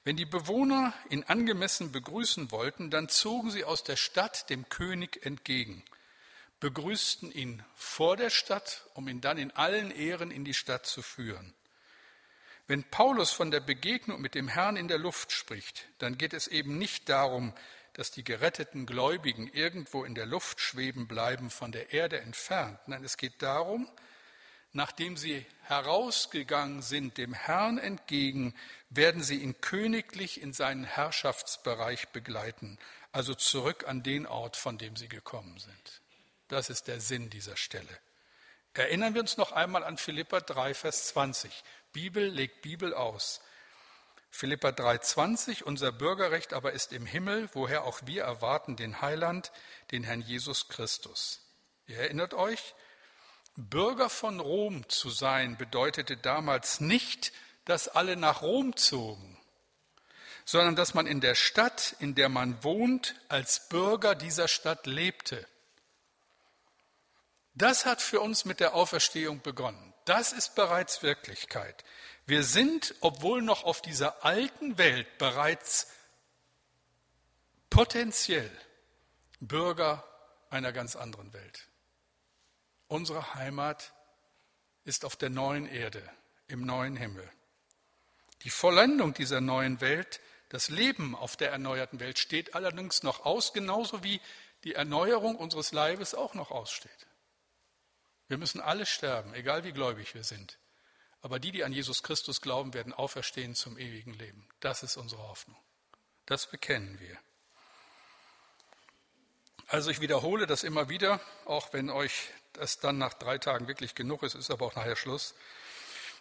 Wenn die Bewohner ihn angemessen begrüßen wollten, dann zogen sie aus der Stadt dem König entgegen, begrüßten ihn vor der Stadt, um ihn dann in allen Ehren in die Stadt zu führen. Wenn Paulus von der Begegnung mit dem Herrn in der Luft spricht, dann geht es eben nicht darum, dass die geretteten Gläubigen irgendwo in der Luft schweben bleiben, von der Erde entfernt. Nein, es geht darum, nachdem sie herausgegangen sind dem Herrn entgegen, werden sie ihn königlich in seinen Herrschaftsbereich begleiten, also zurück an den Ort, von dem sie gekommen sind. Das ist der Sinn dieser Stelle. Erinnern wir uns noch einmal an Philippa 3, Vers 20. Bibel legt Bibel aus. Philippa 3,20, unser Bürgerrecht aber ist im Himmel, woher auch wir erwarten den Heiland, den Herrn Jesus Christus. Ihr erinnert euch, Bürger von Rom zu sein bedeutete damals nicht, dass alle nach Rom zogen, sondern dass man in der Stadt, in der man wohnt, als Bürger dieser Stadt lebte. Das hat für uns mit der Auferstehung begonnen. Das ist bereits Wirklichkeit. Wir sind, obwohl noch auf dieser alten Welt, bereits potenziell Bürger einer ganz anderen Welt. Unsere Heimat ist auf der neuen Erde, im neuen Himmel. Die Vollendung dieser neuen Welt Das Leben auf der erneuerten Welt steht allerdings noch aus, genauso wie die Erneuerung unseres Leibes auch noch aussteht. Wir müssen alle sterben, egal wie gläubig wir sind. Aber die, die an Jesus Christus glauben, werden auferstehen zum ewigen Leben. Das ist unsere Hoffnung. Das bekennen wir. Also ich wiederhole das immer wieder, auch wenn euch das dann nach drei Tagen wirklich genug ist, ist aber auch nachher Schluss.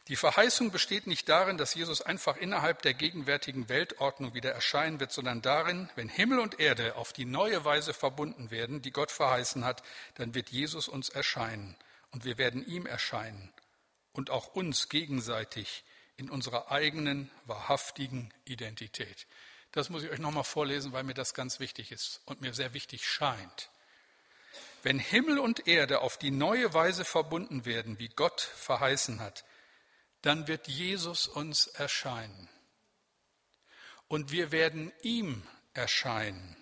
Die Verheißung besteht nicht darin, dass Jesus einfach innerhalb der gegenwärtigen Weltordnung wieder erscheinen wird, sondern darin, wenn Himmel und Erde auf die neue Weise verbunden werden, die Gott verheißen hat, dann wird Jesus uns erscheinen und wir werden ihm erscheinen und auch uns gegenseitig in unserer eigenen wahrhaftigen Identität. Das muss ich euch nochmal vorlesen, weil mir das ganz wichtig ist und mir sehr wichtig scheint. Wenn Himmel und Erde auf die neue Weise verbunden werden, wie Gott verheißen hat, dann wird Jesus uns erscheinen. Und wir werden ihm erscheinen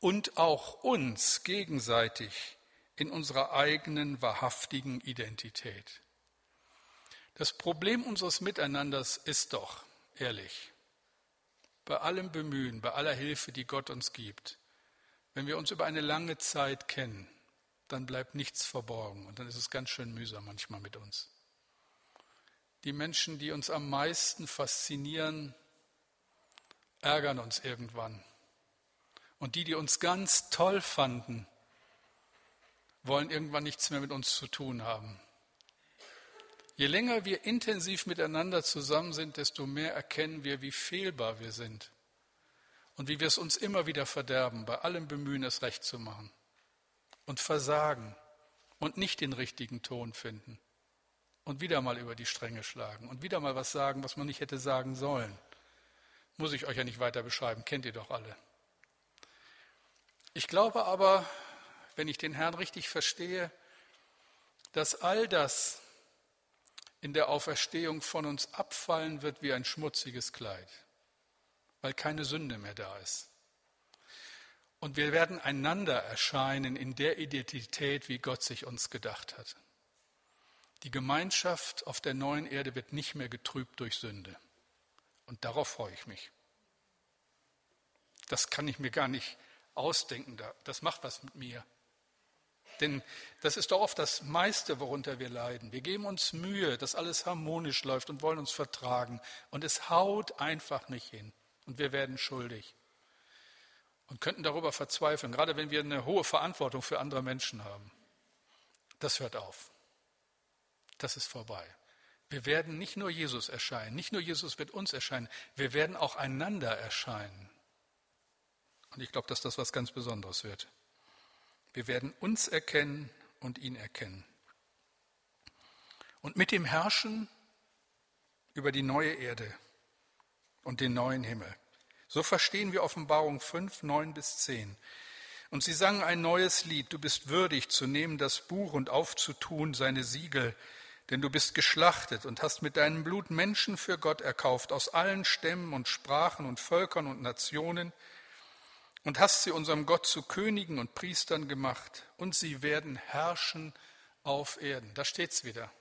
und auch uns gegenseitig in unserer eigenen wahrhaftigen Identität. Das Problem unseres Miteinanders ist doch, ehrlich, bei allem Bemühen, bei aller Hilfe, die Gott uns gibt, wenn wir uns über eine lange Zeit kennen, dann bleibt nichts verborgen und dann ist es ganz schön mühsam manchmal mit uns. Die Menschen, die uns am meisten faszinieren, ärgern uns irgendwann. Und die, die uns ganz toll fanden, wollen irgendwann nichts mehr mit uns zu tun haben. Je länger wir intensiv miteinander zusammen sind, desto mehr erkennen wir, wie fehlbar wir sind und wie wir es uns immer wieder verderben, bei allem Bemühen, es recht zu machen und versagen und nicht den richtigen Ton finden und wieder mal über die Stränge schlagen und wieder mal was sagen, was man nicht hätte sagen sollen. Muss ich euch ja nicht weiter beschreiben, kennt ihr doch alle. Ich glaube aber, wenn ich den Herrn richtig verstehe, dass all das, in der Auferstehung von uns abfallen wird wie ein schmutziges Kleid, weil keine Sünde mehr da ist. Und wir werden einander erscheinen in der Identität, wie Gott sich uns gedacht hat. Die Gemeinschaft auf der neuen Erde wird nicht mehr getrübt durch Sünde. Und darauf freue ich mich. Das kann ich mir gar nicht ausdenken. Das macht was mit mir. Denn das ist doch oft das meiste, worunter wir leiden. Wir geben uns Mühe, dass alles harmonisch läuft und wollen uns vertragen. Und es haut einfach nicht hin. Und wir werden schuldig. Und könnten darüber verzweifeln, gerade wenn wir eine hohe Verantwortung für andere Menschen haben. Das hört auf. Das ist vorbei. Wir werden nicht nur Jesus erscheinen, nicht nur Jesus wird uns erscheinen, wir werden auch einander erscheinen. Und ich glaube, dass das was ganz Besonderes wird. Wir werden uns erkennen und ihn erkennen. Und mit dem Herrschen über die neue Erde und den neuen Himmel. So verstehen wir Offenbarung 5, 9 bis 10. Und sie sangen ein neues Lied. Du bist würdig zu nehmen das Buch und aufzutun seine Siegel, denn du bist geschlachtet und hast mit deinem Blut Menschen für Gott erkauft aus allen Stämmen und Sprachen und Völkern und Nationen und hast sie unserem Gott zu Königen und Priestern gemacht und sie werden herrschen auf Erden. Da steht's wieder.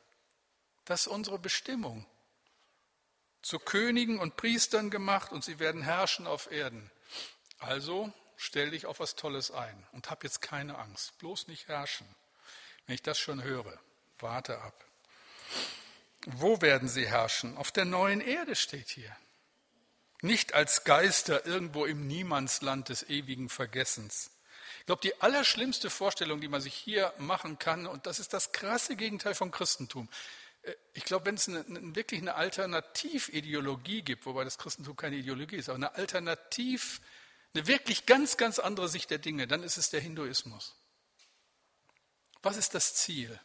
Das ist unsere Bestimmung. Zu Königen und Priestern gemacht und sie werden herrschen auf Erden. Also stell dich auf was Tolles ein und hab jetzt keine Angst. Bloß nicht herrschen. Wenn ich das schon höre, warte ab. Wo werden sie herrschen? Auf der neuen Erde steht hier. Nicht als Geister irgendwo im Niemandsland des ewigen Vergessens. Ich glaube, die allerschlimmste Vorstellung, die man sich hier machen kann, und das ist das krasse Gegenteil vom Christentum. Äh, ich glaube, wenn es eine, wirklich eine Alternativideologie gibt, wobei das Christentum keine Ideologie ist, aber eine Alternativ, eine wirklich ganz, ganz andere Sicht der Dinge, dann ist es der Hinduismus. Was ist das Ziel?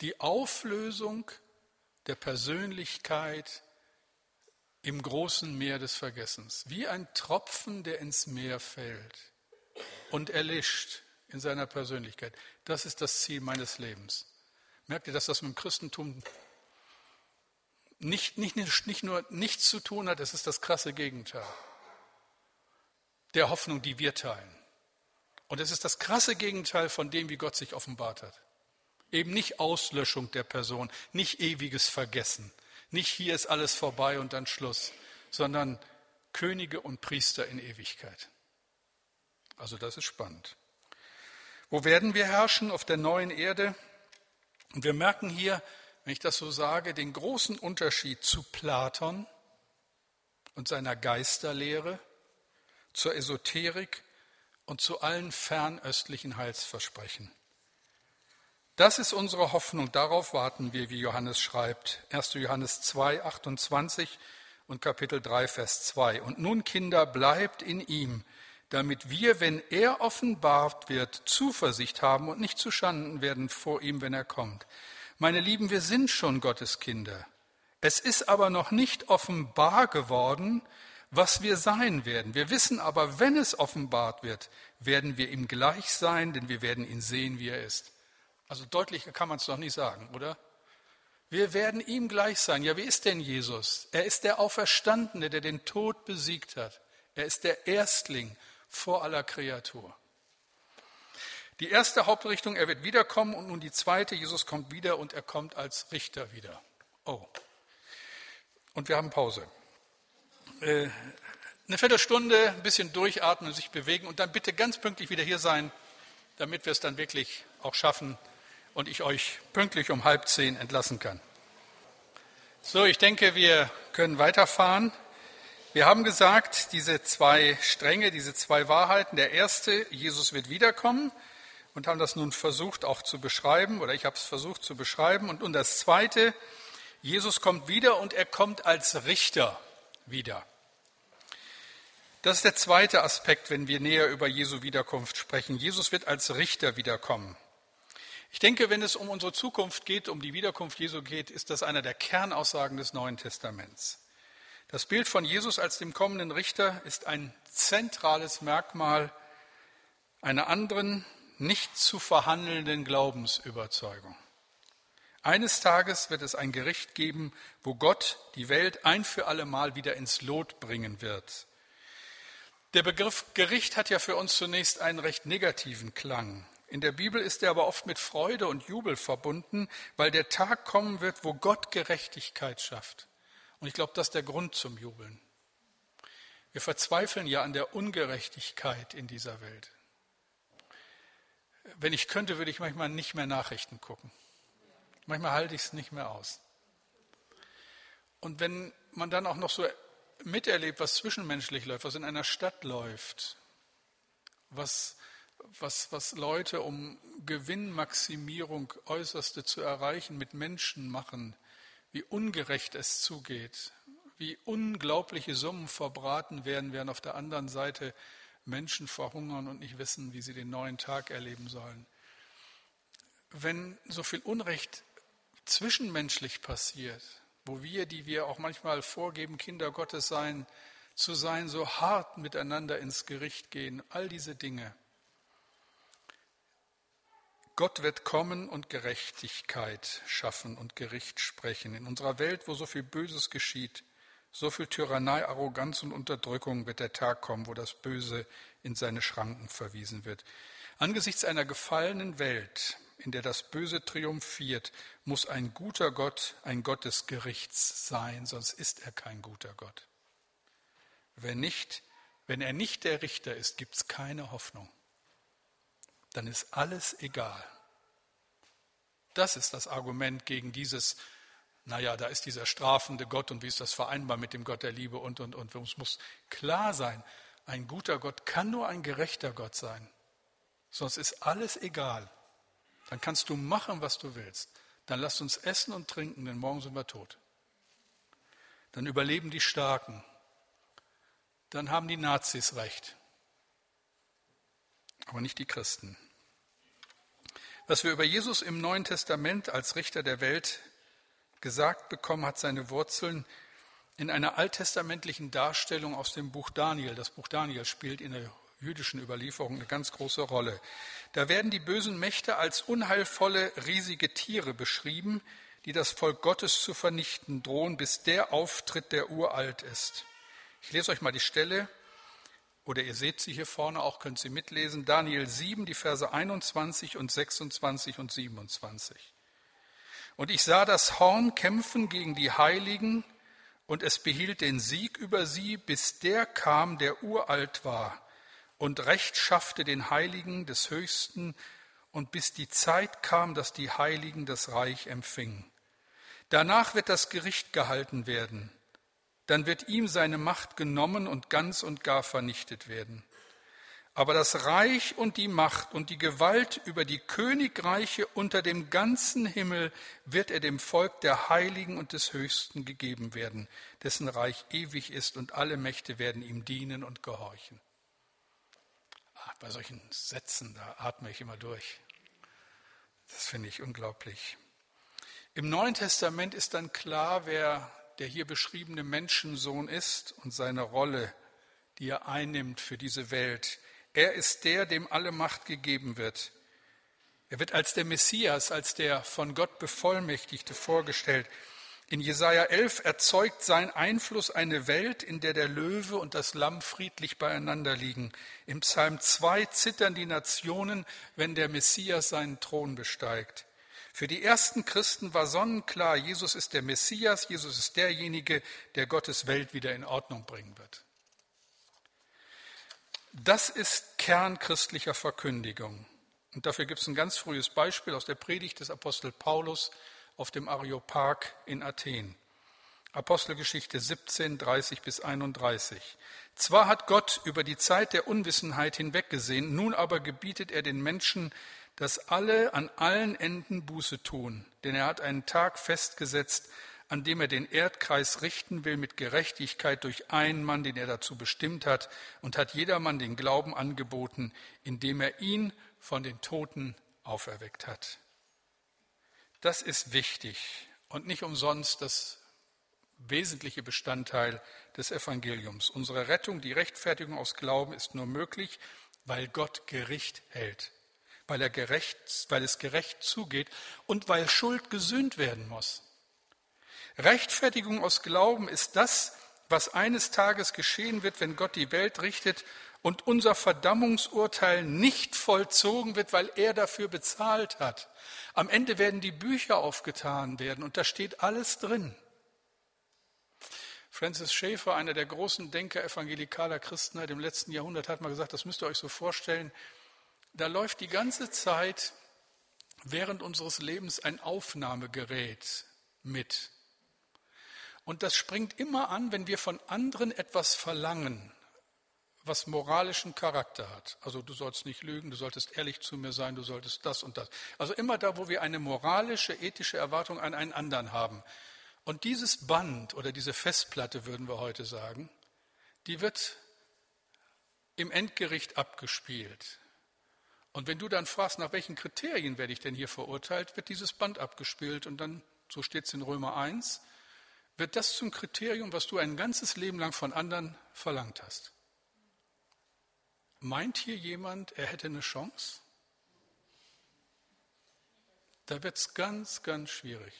Die Auflösung der Persönlichkeit im großen Meer des Vergessens, wie ein Tropfen, der ins Meer fällt und erlischt in seiner Persönlichkeit. Das ist das Ziel meines Lebens. Merkt ihr, dass das mit dem Christentum nicht, nicht, nicht nur nichts zu tun hat, es ist das krasse Gegenteil der Hoffnung, die wir teilen. Und es ist das krasse Gegenteil von dem, wie Gott sich offenbart hat. Eben nicht Auslöschung der Person, nicht ewiges Vergessen, nicht hier ist alles vorbei und dann Schluss, sondern Könige und Priester in Ewigkeit. Also das ist spannend. Wo werden wir herrschen? Auf der neuen Erde. Und wir merken hier, wenn ich das so sage, den großen Unterschied zu Platon und seiner Geisterlehre, zur Esoterik und zu allen fernöstlichen Heilsversprechen. Das ist unsere Hoffnung, darauf warten wir, wie Johannes schreibt. 1. Johannes 2, 28 und Kapitel 3, Vers 2. Und nun, Kinder, bleibt in ihm, damit wir, wenn er offenbart wird, Zuversicht haben und nicht zuschanden werden vor ihm, wenn er kommt. Meine Lieben, wir sind schon Gottes Kinder. Es ist aber noch nicht offenbar geworden, was wir sein werden. Wir wissen aber, wenn es offenbart wird, werden wir ihm gleich sein, denn wir werden ihn sehen, wie er ist. Also deutlicher kann man es doch nicht sagen, oder? Wir werden ihm gleich sein. Ja, wie ist denn Jesus? Er ist der Auferstandene, der den Tod besiegt hat. Er ist der Erstling vor aller Kreatur. Die erste Hauptrichtung, er wird wiederkommen und nun die zweite, Jesus kommt wieder und er kommt als Richter wieder. Oh. Und wir haben Pause. Äh, eine Viertelstunde, ein bisschen durchatmen, sich bewegen und dann bitte ganz pünktlich wieder hier sein, damit wir es dann wirklich auch schaffen, und ich euch pünktlich um halb zehn entlassen kann. So, ich denke, wir können weiterfahren. Wir haben gesagt, diese zwei Stränge, diese zwei Wahrheiten. Der erste, Jesus wird wiederkommen und haben das nun versucht auch zu beschreiben, oder ich habe es versucht zu beschreiben. Und, und das zweite, Jesus kommt wieder und er kommt als Richter wieder. Das ist der zweite Aspekt, wenn wir näher über Jesu Wiederkunft sprechen. Jesus wird als Richter wiederkommen. Ich denke, wenn es um unsere Zukunft geht, um die Wiederkunft Jesu geht, ist das einer der Kernaussagen des Neuen Testaments. Das Bild von Jesus als dem kommenden Richter ist ein zentrales Merkmal einer anderen, nicht zu verhandelnden Glaubensüberzeugung. Eines Tages wird es ein Gericht geben, wo Gott die Welt ein für alle Mal wieder ins Lot bringen wird. Der Begriff Gericht hat ja für uns zunächst einen recht negativen Klang. In der Bibel ist er aber oft mit Freude und Jubel verbunden, weil der Tag kommen wird, wo Gott Gerechtigkeit schafft. Und ich glaube, das ist der Grund zum Jubeln. Wir verzweifeln ja an der Ungerechtigkeit in dieser Welt. Wenn ich könnte, würde ich manchmal nicht mehr Nachrichten gucken. Manchmal halte ich es nicht mehr aus. Und wenn man dann auch noch so miterlebt, was zwischenmenschlich läuft, was in einer Stadt läuft, was was, was Leute, um Gewinnmaximierung äußerste zu erreichen, mit Menschen machen, wie ungerecht es zugeht, wie unglaubliche Summen verbraten werden, während auf der anderen Seite Menschen verhungern und nicht wissen, wie sie den neuen Tag erleben sollen. Wenn so viel Unrecht zwischenmenschlich passiert, wo wir, die wir auch manchmal vorgeben, Kinder Gottes sein, zu sein, so hart miteinander ins Gericht gehen, all diese Dinge, Gott wird kommen und Gerechtigkeit schaffen und Gericht sprechen. In unserer Welt, wo so viel Böses geschieht, so viel Tyrannei, Arroganz und Unterdrückung, wird der Tag kommen, wo das Böse in seine Schranken verwiesen wird. Angesichts einer gefallenen Welt, in der das Böse triumphiert, muss ein guter Gott ein Gott des Gerichts sein, sonst ist er kein guter Gott. Wenn nicht, wenn er nicht der Richter ist, gibt es keine Hoffnung dann ist alles egal. Das ist das Argument gegen dieses, naja, da ist dieser strafende Gott und wie ist das vereinbar mit dem Gott der Liebe und, und, und. Es muss klar sein, ein guter Gott kann nur ein gerechter Gott sein. Sonst ist alles egal. Dann kannst du machen, was du willst. Dann lass uns essen und trinken, denn morgen sind wir tot. Dann überleben die Starken. Dann haben die Nazis recht. Aber nicht die Christen. Was wir über Jesus im Neuen Testament als Richter der Welt gesagt bekommen, hat seine Wurzeln in einer alttestamentlichen Darstellung aus dem Buch Daniel. Das Buch Daniel spielt in der jüdischen Überlieferung eine ganz große Rolle. Da werden die bösen Mächte als unheilvolle, riesige Tiere beschrieben, die das Volk Gottes zu vernichten drohen, bis der auftritt, der uralt ist. Ich lese euch mal die Stelle oder ihr seht sie hier vorne auch, könnt sie mitlesen, Daniel 7, die Verse 21 und 26 und 27. Und ich sah das Horn kämpfen gegen die Heiligen und es behielt den Sieg über sie, bis der kam, der uralt war und Recht schaffte den Heiligen des Höchsten und bis die Zeit kam, dass die Heiligen das Reich empfingen. Danach wird das Gericht gehalten werden. Dann wird ihm seine Macht genommen und ganz und gar vernichtet werden. Aber das Reich und die Macht und die Gewalt über die Königreiche unter dem ganzen Himmel wird er dem Volk der Heiligen und des Höchsten gegeben werden, dessen Reich ewig ist und alle Mächte werden ihm dienen und gehorchen. Ach, bei solchen Sätzen, da atme ich immer durch. Das finde ich unglaublich. Im Neuen Testament ist dann klar, wer der hier beschriebene Menschensohn ist und seine Rolle, die er einnimmt für diese Welt. Er ist der, dem alle Macht gegeben wird. Er wird als der Messias, als der von Gott Bevollmächtigte vorgestellt. In Jesaja 11 erzeugt sein Einfluss eine Welt, in der der Löwe und das Lamm friedlich beieinander liegen. Im Psalm 2 zittern die Nationen, wenn der Messias seinen Thron besteigt. Für die ersten Christen war sonnenklar, Jesus ist der Messias, Jesus ist derjenige, der Gottes Welt wieder in Ordnung bringen wird. Das ist Kern christlicher Verkündigung. Und dafür gibt es ein ganz frühes Beispiel aus der Predigt des Apostel Paulus auf dem Areopag in Athen. Apostelgeschichte 17, 30 bis 31. Zwar hat Gott über die Zeit der Unwissenheit hinweggesehen, nun aber gebietet er den Menschen, dass alle an allen Enden Buße tun, denn er hat einen Tag festgesetzt, an dem er den Erdkreis richten will mit Gerechtigkeit durch einen Mann, den er dazu bestimmt hat, und hat jedermann den Glauben angeboten, indem er ihn von den Toten auferweckt hat. Das ist wichtig und nicht umsonst das wesentliche Bestandteil des Evangeliums. Unsere Rettung, die Rechtfertigung aus Glauben ist nur möglich, weil Gott Gericht hält, weil, er gerecht, weil es gerecht zugeht und weil Schuld gesühnt werden muss. Rechtfertigung aus Glauben ist das, was eines Tages geschehen wird, wenn Gott die Welt richtet und unser Verdammungsurteil nicht vollzogen wird, weil er dafür bezahlt hat. Am Ende werden die Bücher aufgetan werden und da steht alles drin. Francis Schaeffer, einer der großen Denker evangelikaler Christenheit im letzten Jahrhundert, hat mal gesagt, das müsst ihr euch so vorstellen, da läuft die ganze Zeit während unseres Lebens ein Aufnahmegerät mit. Und das springt immer an, wenn wir von anderen etwas verlangen, was moralischen Charakter hat. Also du sollst nicht lügen, du solltest ehrlich zu mir sein, du solltest das und das. Also immer da, wo wir eine moralische, ethische Erwartung an einen anderen haben. Und dieses Band oder diese Festplatte, würden wir heute sagen, die wird im Endgericht abgespielt. Und wenn du dann fragst, nach welchen Kriterien werde ich denn hier verurteilt, wird dieses Band abgespielt und dann, so steht es in Römer 1, wird das zum Kriterium, was du ein ganzes Leben lang von anderen verlangt hast. Meint hier jemand, er hätte eine Chance? Da wird es ganz, ganz schwierig.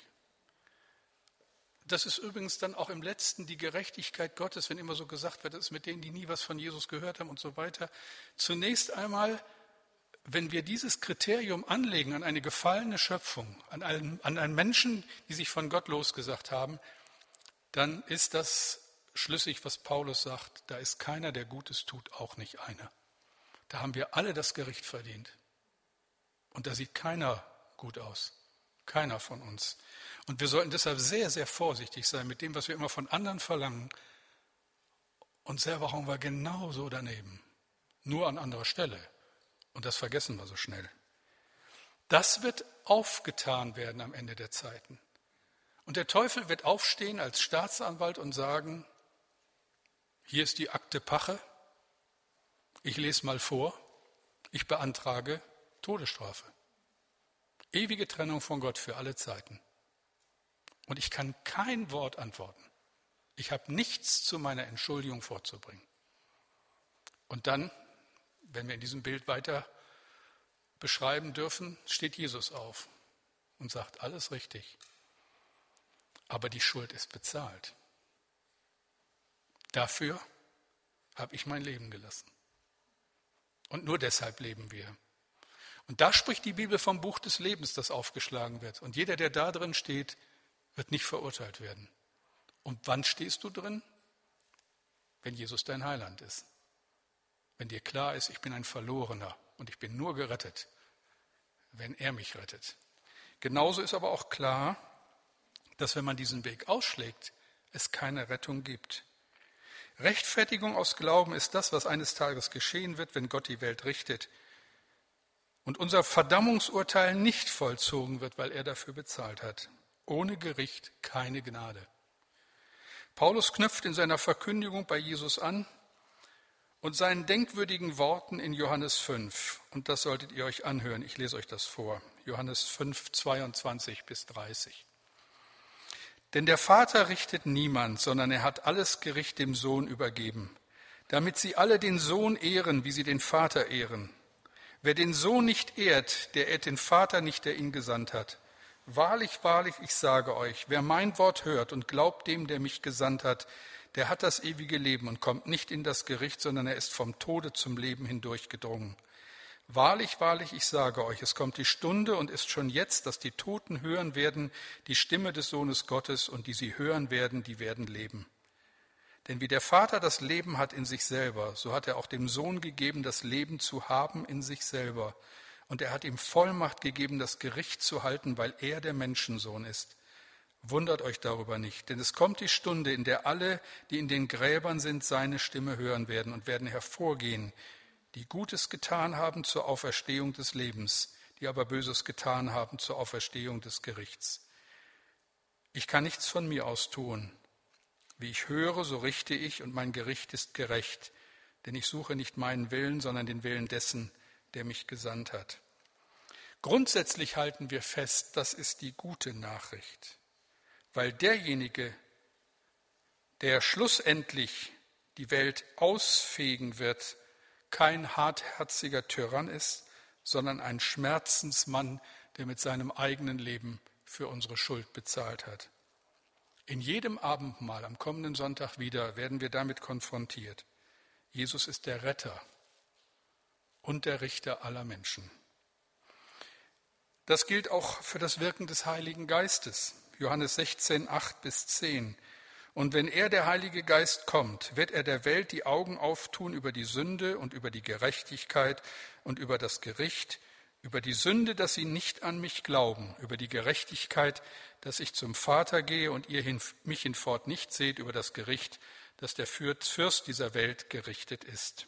Das ist übrigens dann auch im letzten die Gerechtigkeit Gottes, wenn immer so gesagt wird, das ist mit denen, die nie was von Jesus gehört haben und so weiter. Zunächst einmal, wenn wir dieses Kriterium anlegen an eine gefallene Schöpfung, an einen, an einen Menschen, die sich von Gott losgesagt haben, dann ist das schlüssig, was Paulus sagt. Da ist keiner, der Gutes tut, auch nicht einer. Da haben wir alle das Gericht verdient. Und da sieht keiner gut aus. Keiner von uns. Und wir sollten deshalb sehr, sehr vorsichtig sein mit dem, was wir immer von anderen verlangen. Und selber hauen wir genauso daneben. Nur an anderer Stelle. Und das vergessen wir so schnell. Das wird aufgetan werden am Ende der Zeiten. Und der Teufel wird aufstehen als Staatsanwalt und sagen, hier ist die Akte Pache, ich lese mal vor, ich beantrage Todesstrafe. Ewige Trennung von Gott für alle Zeiten. Und ich kann kein Wort antworten. Ich habe nichts zu meiner Entschuldigung vorzubringen. Und dann, wenn wir in diesem Bild weiter beschreiben dürfen, steht Jesus auf und sagt, alles richtig aber die Schuld ist bezahlt. Dafür habe ich mein Leben gelassen. Und nur deshalb leben wir. Und da spricht die Bibel vom Buch des Lebens, das aufgeschlagen wird. Und jeder, der da drin steht, wird nicht verurteilt werden. Und wann stehst du drin? Wenn Jesus dein Heiland ist. Wenn dir klar ist, ich bin ein Verlorener und ich bin nur gerettet, wenn er mich rettet. Genauso ist aber auch klar, dass wenn man diesen Weg ausschlägt, es keine Rettung gibt. Rechtfertigung aus Glauben ist das, was eines Tages geschehen wird, wenn Gott die Welt richtet und unser Verdammungsurteil nicht vollzogen wird, weil er dafür bezahlt hat. Ohne Gericht keine Gnade. Paulus knüpft in seiner Verkündigung bei Jesus an und seinen denkwürdigen Worten in Johannes 5. Und das solltet ihr euch anhören. Ich lese euch das vor. Johannes 5, 22 bis 30. Denn der Vater richtet niemand, sondern er hat alles Gericht dem Sohn übergeben, damit sie alle den Sohn ehren, wie sie den Vater ehren. Wer den Sohn nicht ehrt, der ehrt den Vater nicht, der ihn gesandt hat. Wahrlich, wahrlich, ich sage euch, wer mein Wort hört und glaubt dem, der mich gesandt hat, der hat das ewige Leben und kommt nicht in das Gericht, sondern er ist vom Tode zum Leben hindurchgedrungen. Wahrlich, wahrlich, ich sage euch, es kommt die Stunde und ist schon jetzt, dass die Toten hören werden die Stimme des Sohnes Gottes und die sie hören werden, die werden leben. Denn wie der Vater das Leben hat in sich selber, so hat er auch dem Sohn gegeben, das Leben zu haben in sich selber und er hat ihm Vollmacht gegeben, das Gericht zu halten, weil er der Menschensohn ist. Wundert euch darüber nicht, denn es kommt die Stunde, in der alle, die in den Gräbern sind, seine Stimme hören werden und werden hervorgehen, die Gutes getan haben zur Auferstehung des Lebens, die aber Böses getan haben zur Auferstehung des Gerichts. Ich kann nichts von mir aus tun. Wie ich höre, so richte ich, und mein Gericht ist gerecht, denn ich suche nicht meinen Willen, sondern den Willen dessen, der mich gesandt hat. Grundsätzlich halten wir fest, das ist die gute Nachricht, weil derjenige, der schlussendlich die Welt ausfegen wird, kein hartherziger Tyrann ist, sondern ein Schmerzensmann, der mit seinem eigenen Leben für unsere Schuld bezahlt hat. In jedem Abendmahl am kommenden Sonntag wieder werden wir damit konfrontiert. Jesus ist der Retter und der Richter aller Menschen. Das gilt auch für das Wirken des Heiligen Geistes. Johannes 16, 8 bis 10. Und wenn er, der Heilige Geist, kommt, wird er der Welt die Augen auftun über die Sünde und über die Gerechtigkeit und über das Gericht, über die Sünde, dass sie nicht an mich glauben, über die Gerechtigkeit, dass ich zum Vater gehe und ihr mich hinfort nicht seht, über das Gericht, dass der Fürst dieser Welt gerichtet ist.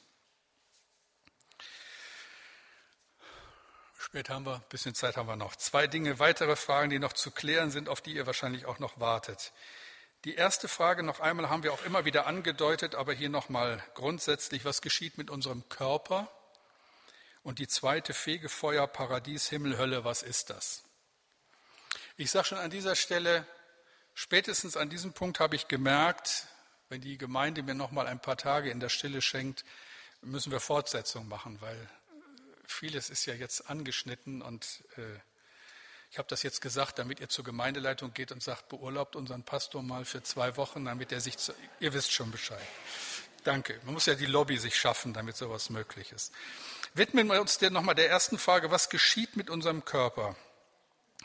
Spät haben wir, ein bisschen Zeit haben wir noch. Zwei Dinge, weitere Fragen, die noch zu klären sind, auf die ihr wahrscheinlich auch noch wartet. Die erste Frage noch einmal haben wir auch immer wieder angedeutet, aber hier nochmal grundsätzlich, was geschieht mit unserem Körper? Und die zweite Fegefeuer, Paradies, Himmel, Hölle, was ist das? Ich sage schon an dieser Stelle, spätestens an diesem Punkt habe ich gemerkt, wenn die Gemeinde mir nochmal ein paar Tage in der Stille schenkt, müssen wir Fortsetzung machen, weil vieles ist ja jetzt angeschnitten und äh, ich habe das jetzt gesagt, damit ihr zur Gemeindeleitung geht und sagt, beurlaubt unseren Pastor mal für zwei Wochen, damit er sich, zu, ihr wisst schon Bescheid. Danke. Man muss ja die Lobby sich schaffen, damit sowas möglich ist. Widmen wir uns denn nochmal der ersten Frage, was geschieht mit unserem Körper?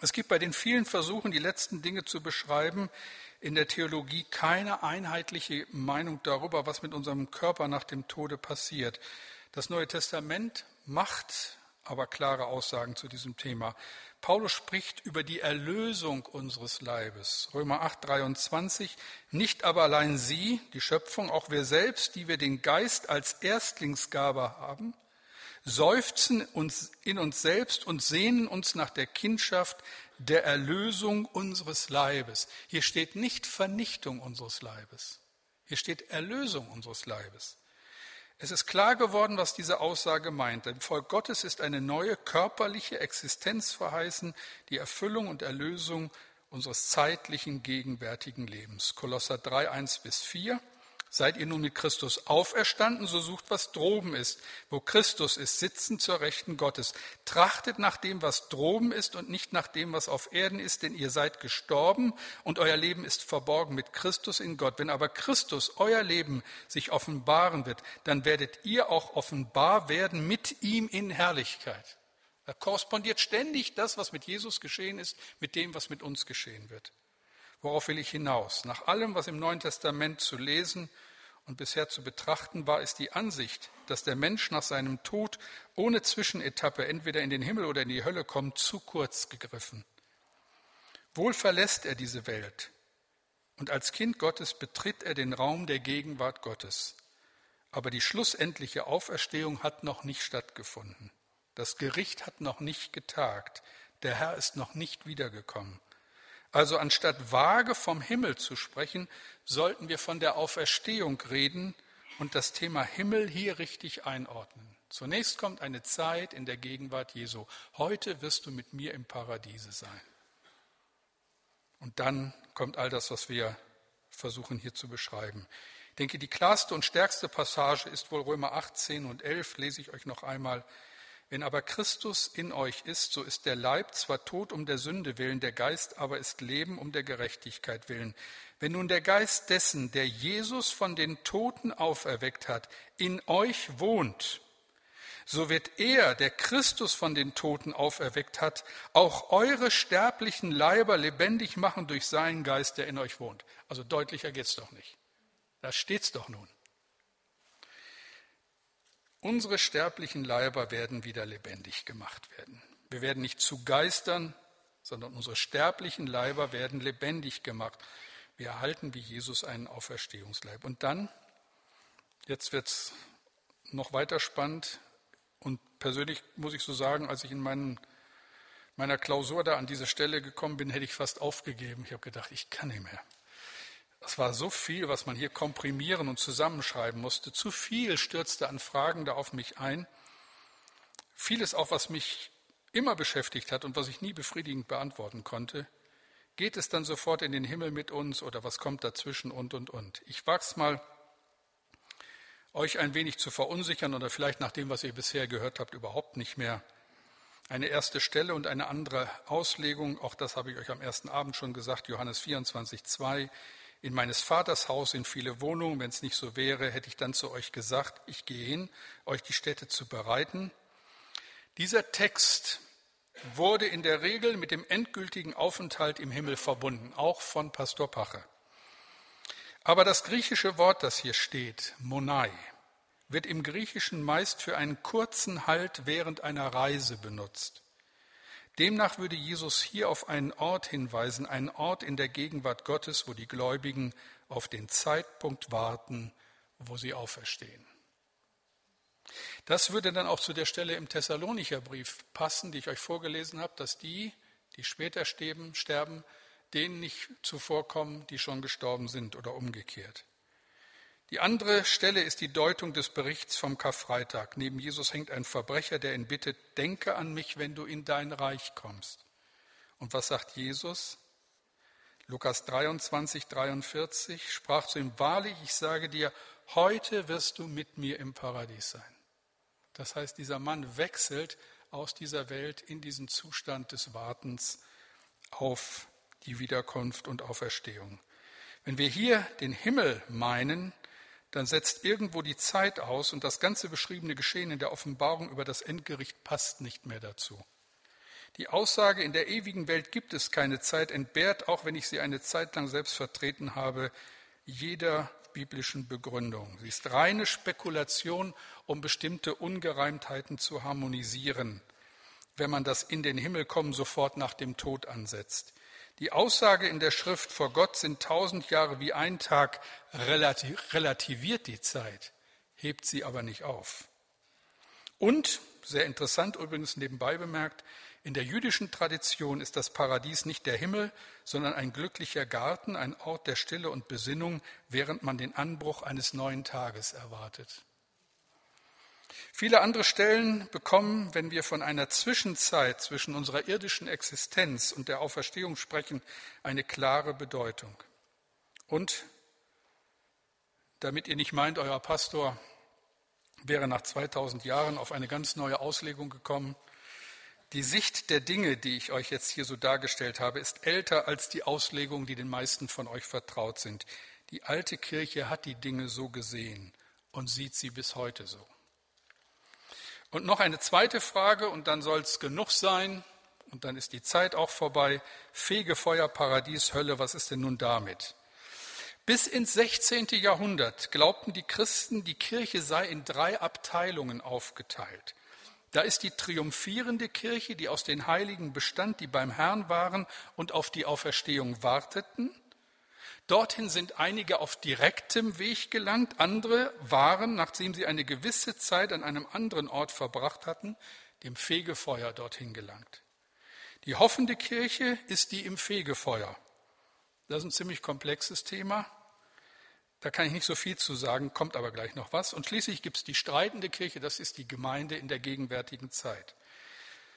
Es gibt bei den vielen Versuchen, die letzten Dinge zu beschreiben, in der Theologie keine einheitliche Meinung darüber, was mit unserem Körper nach dem Tode passiert. Das Neue Testament macht aber klare Aussagen zu diesem Thema. Paulus spricht über die Erlösung unseres Leibes. Römer 8, 23. Nicht aber allein sie, die Schöpfung, auch wir selbst, die wir den Geist als Erstlingsgabe haben, seufzen uns in uns selbst und sehnen uns nach der Kindschaft der Erlösung unseres Leibes. Hier steht nicht Vernichtung unseres Leibes. Hier steht Erlösung unseres Leibes. Es ist klar geworden, was diese Aussage meint. Dem Volk Gottes ist eine neue körperliche Existenz verheißen, die Erfüllung und Erlösung unseres zeitlichen, gegenwärtigen Lebens. Kolosser 3, 1 bis 4. Seid ihr nun mit Christus auferstanden, so sucht, was droben ist. Wo Christus ist, sitzen zur Rechten Gottes. Trachtet nach dem, was droben ist und nicht nach dem, was auf Erden ist, denn ihr seid gestorben und euer Leben ist verborgen mit Christus in Gott. Wenn aber Christus, euer Leben, sich offenbaren wird, dann werdet ihr auch offenbar werden mit ihm in Herrlichkeit. Da korrespondiert ständig das, was mit Jesus geschehen ist, mit dem, was mit uns geschehen wird. Worauf will ich hinaus? Nach allem, was im Neuen Testament zu lesen und bisher zu betrachten war, ist die Ansicht, dass der Mensch nach seinem Tod ohne Zwischenetappe entweder in den Himmel oder in die Hölle kommt, zu kurz gegriffen. Wohl verlässt er diese Welt und als Kind Gottes betritt er den Raum der Gegenwart Gottes. Aber die schlussendliche Auferstehung hat noch nicht stattgefunden. Das Gericht hat noch nicht getagt. Der Herr ist noch nicht wiedergekommen. Also anstatt vage vom Himmel zu sprechen, sollten wir von der Auferstehung reden und das Thema Himmel hier richtig einordnen. Zunächst kommt eine Zeit in der Gegenwart Jesu. Heute wirst du mit mir im Paradiese sein. Und dann kommt all das, was wir versuchen hier zu beschreiben. Ich denke, die klarste und stärkste Passage ist wohl Römer 18 und 11, lese ich euch noch einmal. Wenn aber Christus in euch ist, so ist der Leib zwar tot um der Sünde willen, der Geist aber ist Leben um der Gerechtigkeit willen. Wenn nun der Geist dessen, der Jesus von den Toten auferweckt hat, in euch wohnt, so wird er, der Christus von den Toten auferweckt hat, auch eure sterblichen Leiber lebendig machen durch seinen Geist, der in euch wohnt. Also deutlicher geht's doch nicht. Da steht's doch nun. Unsere sterblichen Leiber werden wieder lebendig gemacht werden. Wir werden nicht zu Geistern, sondern unsere sterblichen Leiber werden lebendig gemacht. Wir erhalten wie Jesus einen Auferstehungsleib. Und dann, jetzt wird es noch weiter spannend, und persönlich muss ich so sagen, als ich in meinen, meiner Klausur da an diese Stelle gekommen bin, hätte ich fast aufgegeben. Ich habe gedacht, ich kann nicht mehr. Es war so viel, was man hier komprimieren und zusammenschreiben musste. Zu viel stürzte an Fragen da auf mich ein. Vieles auch, was mich immer beschäftigt hat und was ich nie befriedigend beantworten konnte. Geht es dann sofort in den Himmel mit uns oder was kommt dazwischen und, und, und. Ich wag's mal, euch ein wenig zu verunsichern oder vielleicht nach dem, was ihr bisher gehört habt, überhaupt nicht mehr. Eine erste Stelle und eine andere Auslegung, auch das habe ich euch am ersten Abend schon gesagt, Johannes 24, 2. In meines Vaters Haus sind viele Wohnungen. Wenn es nicht so wäre, hätte ich dann zu euch gesagt, ich gehe hin, euch die Städte zu bereiten. Dieser Text wurde in der Regel mit dem endgültigen Aufenthalt im Himmel verbunden, auch von Pastor Pache. Aber das griechische Wort, das hier steht, Monai, wird im Griechischen meist für einen kurzen Halt während einer Reise benutzt. Demnach würde Jesus hier auf einen Ort hinweisen, einen Ort in der Gegenwart Gottes, wo die Gläubigen auf den Zeitpunkt warten, wo sie auferstehen. Das würde dann auch zu der Stelle im Thessalonicher Brief passen, die ich euch vorgelesen habe, dass die, die später sterben, denen nicht zuvorkommen, die schon gestorben sind oder umgekehrt. Die andere Stelle ist die Deutung des Berichts vom Karfreitag. Neben Jesus hängt ein Verbrecher, der ihn bittet, denke an mich, wenn du in dein Reich kommst. Und was sagt Jesus? Lukas 23, 43 sprach zu ihm, wahrlich, ich sage dir, heute wirst du mit mir im Paradies sein. Das heißt, dieser Mann wechselt aus dieser Welt in diesen Zustand des Wartens auf die Wiederkunft und Auferstehung. Wenn wir hier den Himmel meinen, dann setzt irgendwo die Zeit aus und das ganze beschriebene Geschehen in der Offenbarung über das Endgericht passt nicht mehr dazu. Die Aussage, in der ewigen Welt gibt es keine Zeit, entbehrt, auch wenn ich sie eine Zeit lang selbst vertreten habe, jeder biblischen Begründung. Sie ist reine Spekulation, um bestimmte Ungereimtheiten zu harmonisieren, wenn man das in den Himmel kommen sofort nach dem Tod ansetzt. Die Aussage in der Schrift vor Gott sind tausend Jahre wie ein Tag, relativiert die Zeit, hebt sie aber nicht auf. Und, sehr interessant übrigens nebenbei bemerkt, in der jüdischen Tradition ist das Paradies nicht der Himmel, sondern ein glücklicher Garten, ein Ort der Stille und Besinnung, während man den Anbruch eines neuen Tages erwartet. Viele andere Stellen bekommen, wenn wir von einer Zwischenzeit zwischen unserer irdischen Existenz und der Auferstehung sprechen, eine klare Bedeutung. Und damit ihr nicht meint, euer Pastor wäre nach 2000 Jahren auf eine ganz neue Auslegung gekommen, die Sicht der Dinge, die ich euch jetzt hier so dargestellt habe, ist älter als die Auslegung, die den meisten von euch vertraut sind. Die alte Kirche hat die Dinge so gesehen und sieht sie bis heute so. Und noch eine zweite Frage, und dann soll es genug sein, Und dann ist die Zeit auch vorbei. Fegefeuer, Paradies, Hölle, was ist denn nun damit? Bis ins 16. Jahrhundert glaubten die Christen, die Kirche sei in drei Abteilungen aufgeteilt. Da ist die triumphierende Kirche, die aus den Heiligen bestand, die beim Herrn waren und auf die Auferstehung warteten. Dorthin sind einige auf direktem Weg gelangt, andere waren, nachdem sie eine gewisse Zeit an einem anderen Ort verbracht hatten, dem Fegefeuer dorthin gelangt. Die hoffende Kirche ist die im Fegefeuer. Das ist ein ziemlich komplexes Thema. Da kann ich nicht so viel zu sagen, kommt aber gleich noch was. Und schließlich gibt es die streitende Kirche, das ist die Gemeinde in der gegenwärtigen Zeit.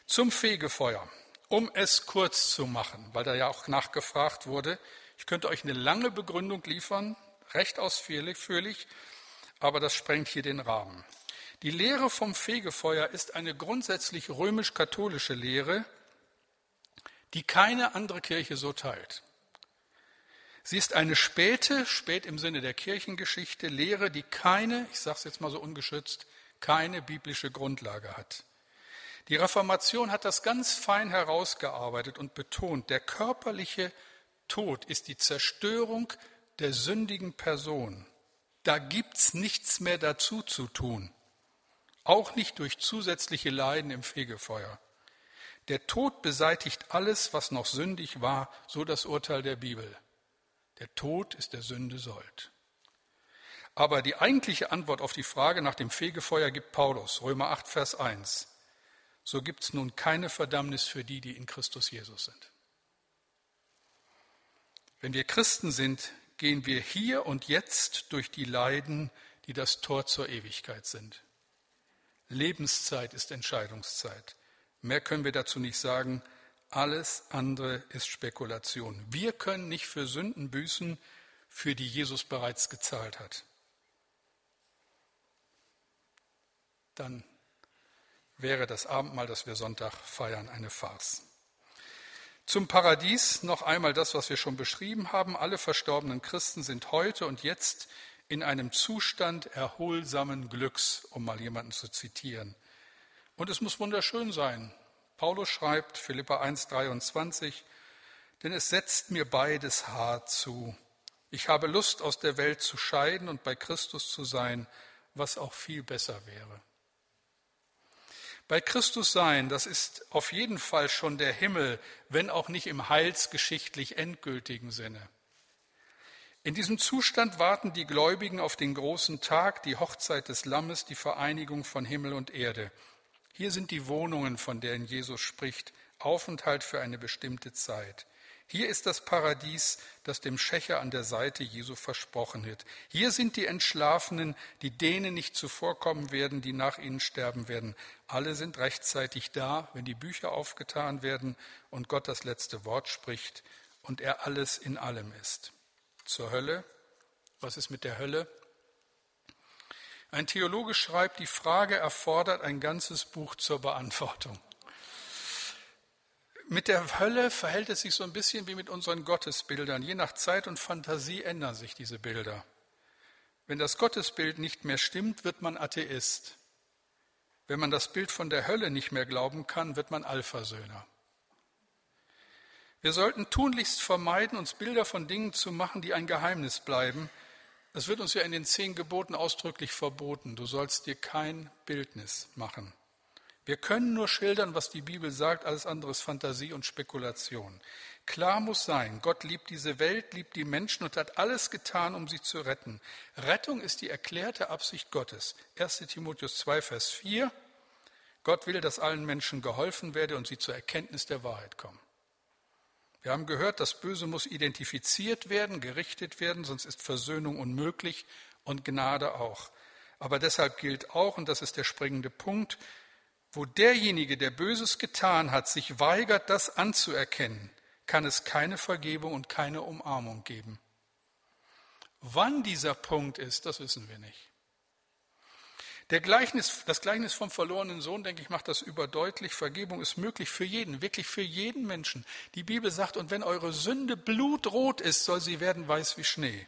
Zum Fegefeuer, um es kurz zu machen, weil da ja auch nachgefragt wurde. Ich könnte euch eine lange Begründung liefern, recht ausführlich, aber das sprengt hier den Rahmen. Die Lehre vom Fegefeuer ist eine grundsätzlich römisch-katholische Lehre, die keine andere Kirche so teilt. Sie ist eine späte, spät im Sinne der Kirchengeschichte, Lehre, die keine, ich sage es jetzt mal so ungeschützt, keine biblische Grundlage hat. Die Reformation hat das ganz fein herausgearbeitet und betont, der körperliche Tod ist die Zerstörung der sündigen Person. Da gibt's nichts mehr dazu zu tun, auch nicht durch zusätzliche Leiden im Fegefeuer. Der Tod beseitigt alles, was noch sündig war, so das Urteil der Bibel. Der Tod ist der Sünde Sold. Aber die eigentliche Antwort auf die Frage nach dem Fegefeuer gibt Paulus, Römer 8, Vers 1. So gibt es nun keine Verdammnis für die, die in Christus Jesus sind. Wenn wir Christen sind, gehen wir hier und jetzt durch die Leiden, die das Tor zur Ewigkeit sind. Lebenszeit ist Entscheidungszeit. Mehr können wir dazu nicht sagen. Alles andere ist Spekulation. Wir können nicht für Sünden büßen, für die Jesus bereits gezahlt hat. Dann wäre das Abendmahl, das wir Sonntag feiern, eine Farce. Zum Paradies noch einmal das, was wir schon beschrieben haben. Alle verstorbenen Christen sind heute und jetzt in einem Zustand erholsamen Glücks, um mal jemanden zu zitieren. Und es muss wunderschön sein. Paulus schreibt, Philippa 1, 23, denn es setzt mir beides hart zu. Ich habe Lust, aus der Welt zu scheiden und bei Christus zu sein, was auch viel besser wäre. Bei Christus sein, das ist auf jeden Fall schon der Himmel, wenn auch nicht im heilsgeschichtlich endgültigen Sinne. In diesem Zustand warten die Gläubigen auf den großen Tag, die Hochzeit des Lammes, die Vereinigung von Himmel und Erde. Hier sind die Wohnungen, von denen Jesus spricht, Aufenthalt für eine bestimmte Zeit. Hier ist das Paradies, das dem Schächer an der Seite Jesu versprochen wird. Hier sind die Entschlafenen, die denen nicht zuvorkommen werden, die nach ihnen sterben werden. Alle sind rechtzeitig da, wenn die Bücher aufgetan werden und Gott das letzte Wort spricht und er alles in allem ist. Zur Hölle. Was ist mit der Hölle? Ein Theologe schreibt, die Frage erfordert ein ganzes Buch zur Beantwortung. Mit der Hölle verhält es sich so ein bisschen wie mit unseren Gottesbildern. Je nach Zeit und Fantasie ändern sich diese Bilder. Wenn das Gottesbild nicht mehr stimmt, wird man Atheist. Wenn man das Bild von der Hölle nicht mehr glauben kann, wird man Allversöhner. Wir sollten tunlichst vermeiden, uns Bilder von Dingen zu machen, die ein Geheimnis bleiben, es wird uns ja in den zehn Geboten ausdrücklich verboten. Du sollst dir kein Bildnis machen. Wir können nur schildern, was die Bibel sagt, alles andere ist Fantasie und Spekulation. Klar muss sein, Gott liebt diese Welt, liebt die Menschen und hat alles getan, um sie zu retten. Rettung ist die erklärte Absicht Gottes. 1 Timotheus 2, Vers 4. Gott will, dass allen Menschen geholfen werde und sie zur Erkenntnis der Wahrheit kommen. Wir haben gehört, das Böse muss identifiziert werden, gerichtet werden, sonst ist Versöhnung unmöglich und Gnade auch. Aber deshalb gilt auch, und das ist der springende Punkt, wo derjenige, der Böses getan hat, sich weigert, das anzuerkennen, kann es keine Vergebung und keine Umarmung geben. Wann dieser Punkt ist, das wissen wir nicht. Gleichnis, das Gleichnis vom verlorenen Sohn, denke ich, macht das überdeutlich. Vergebung ist möglich für jeden, wirklich für jeden Menschen. Die Bibel sagt, und wenn eure Sünde blutrot ist, soll sie werden weiß wie Schnee.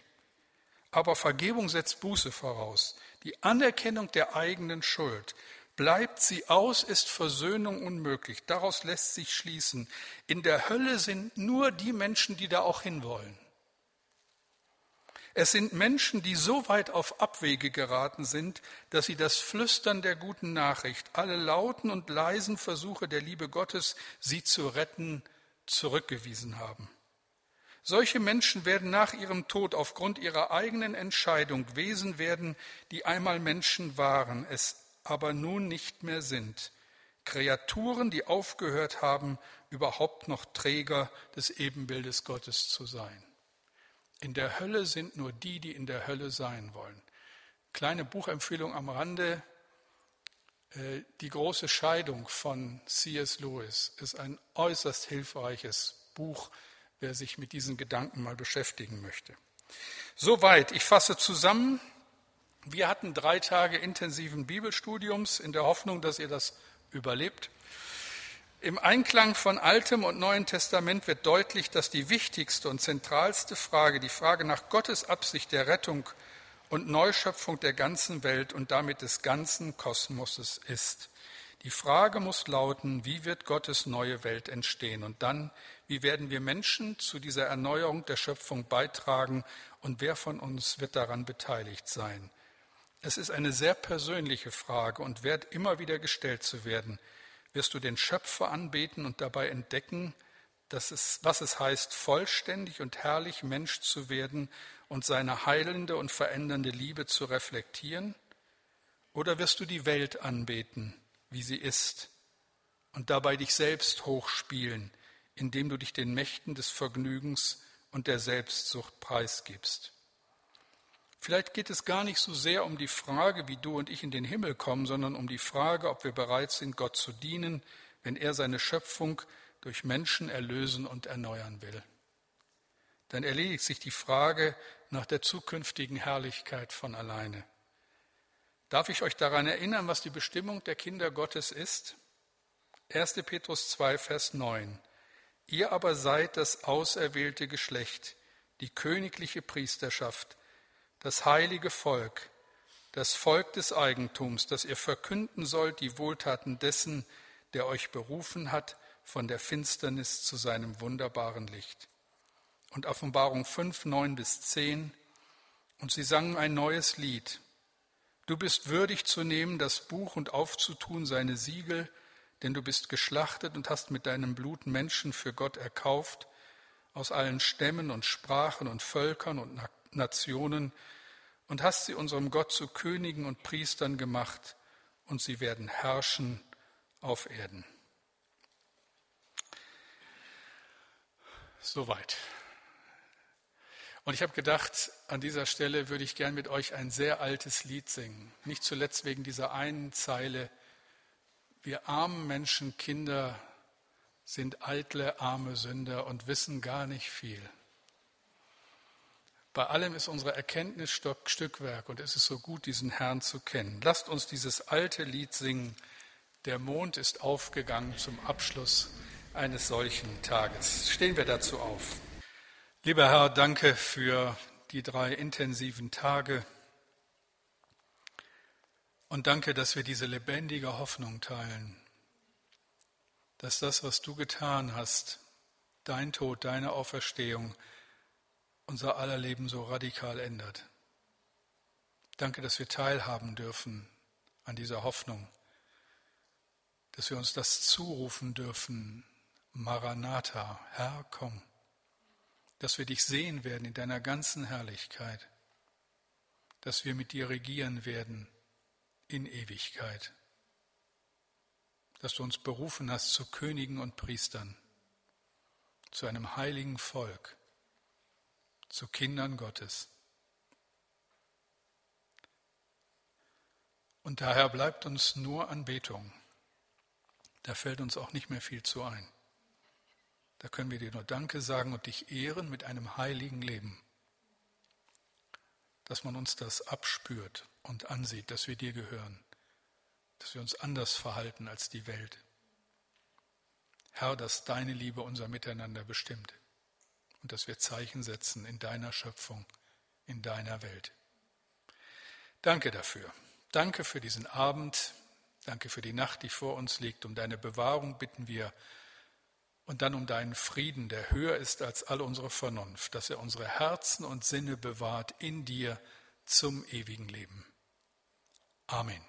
Aber Vergebung setzt Buße voraus, die Anerkennung der eigenen Schuld. Bleibt sie aus, ist Versöhnung unmöglich. Daraus lässt sich schließen, in der Hölle sind nur die Menschen, die da auch hinwollen. Es sind Menschen, die so weit auf Abwege geraten sind, dass sie das Flüstern der guten Nachricht, alle lauten und leisen Versuche der Liebe Gottes, sie zu retten, zurückgewiesen haben. Solche Menschen werden nach ihrem Tod aufgrund ihrer eigenen Entscheidung Wesen werden, die einmal Menschen waren, es aber nun nicht mehr sind. Kreaturen, die aufgehört haben, überhaupt noch Träger des Ebenbildes Gottes zu sein. In der Hölle sind nur die, die in der Hölle sein wollen. Kleine Buchempfehlung am Rande. Äh, die große Scheidung von C.S. Lewis ist ein äußerst hilfreiches Buch, wer sich mit diesen Gedanken mal beschäftigen möchte. Soweit, ich fasse zusammen. Wir hatten drei Tage intensiven Bibelstudiums in der Hoffnung, dass ihr das überlebt. Im Einklang von Altem und Neuen Testament wird deutlich, dass die wichtigste und zentralste Frage, die Frage nach Gottes Absicht der Rettung und Neuschöpfung der ganzen Welt und damit des ganzen Kosmoses ist. Die Frage muss lauten, wie wird Gottes neue Welt entstehen? Und dann, wie werden wir Menschen zu dieser Erneuerung der Schöpfung beitragen und wer von uns wird daran beteiligt sein? Es ist eine sehr persönliche Frage und wert immer wieder gestellt zu werden wirst du den Schöpfer anbeten und dabei entdecken, dass es, was es heißt, vollständig und herrlich Mensch zu werden und seine heilende und verändernde Liebe zu reflektieren? Oder wirst du die Welt anbeten, wie sie ist, und dabei dich selbst hochspielen, indem du dich den Mächten des Vergnügens und der Selbstsucht preisgibst? Vielleicht geht es gar nicht so sehr um die Frage, wie du und ich in den Himmel kommen, sondern um die Frage, ob wir bereit sind, Gott zu dienen, wenn er seine Schöpfung durch Menschen erlösen und erneuern will. Dann erledigt sich die Frage nach der zukünftigen Herrlichkeit von alleine. Darf ich euch daran erinnern, was die Bestimmung der Kinder Gottes ist? 1. Petrus 2, Vers 9. Ihr aber seid das auserwählte Geschlecht, die königliche Priesterschaft, das heilige Volk, das Volk des Eigentums, das ihr verkünden sollt die Wohltaten dessen, der euch berufen hat von der Finsternis zu seinem wunderbaren Licht. Und Offenbarung 5, 9 bis 10. Und sie sangen ein neues Lied. Du bist würdig zu nehmen das Buch und aufzutun seine Siegel, denn du bist geschlachtet und hast mit deinem Blut Menschen für Gott erkauft, aus allen Stämmen und Sprachen und Völkern und Nationen und hast sie unserem Gott zu Königen und Priestern gemacht und sie werden herrschen auf Erden. Soweit. Und ich habe gedacht, an dieser Stelle würde ich gern mit euch ein sehr altes Lied singen. Nicht zuletzt wegen dieser einen Zeile. Wir armen Menschen, Kinder sind eitle, arme Sünder und wissen gar nicht viel. Bei allem ist unsere Erkenntnis Stückwerk und es ist so gut, diesen Herrn zu kennen. Lasst uns dieses alte Lied singen. Der Mond ist aufgegangen zum Abschluss eines solchen Tages. Stehen wir dazu auf. Lieber Herr, danke für die drei intensiven Tage und danke, dass wir diese lebendige Hoffnung teilen, dass das, was du getan hast, dein Tod, deine Auferstehung, unser aller Leben so radikal ändert. Danke, dass wir teilhaben dürfen an dieser Hoffnung, dass wir uns das zurufen dürfen, Maranatha, Herr, komm, dass wir dich sehen werden in deiner ganzen Herrlichkeit, dass wir mit dir regieren werden in Ewigkeit, dass du uns berufen hast zu Königen und Priestern, zu einem heiligen Volk, zu Kindern Gottes. Und daher bleibt uns nur Anbetung. Da fällt uns auch nicht mehr viel zu ein. Da können wir dir nur Danke sagen und dich ehren mit einem heiligen Leben. Dass man uns das abspürt und ansieht, dass wir dir gehören, dass wir uns anders verhalten als die Welt. Herr, dass deine Liebe unser Miteinander bestimmt und dass wir Zeichen setzen in deiner Schöpfung, in deiner Welt. Danke dafür. Danke für diesen Abend. Danke für die Nacht, die vor uns liegt. Um deine Bewahrung bitten wir und dann um deinen Frieden, der höher ist als alle unsere Vernunft, dass er unsere Herzen und Sinne bewahrt in dir zum ewigen Leben. Amen.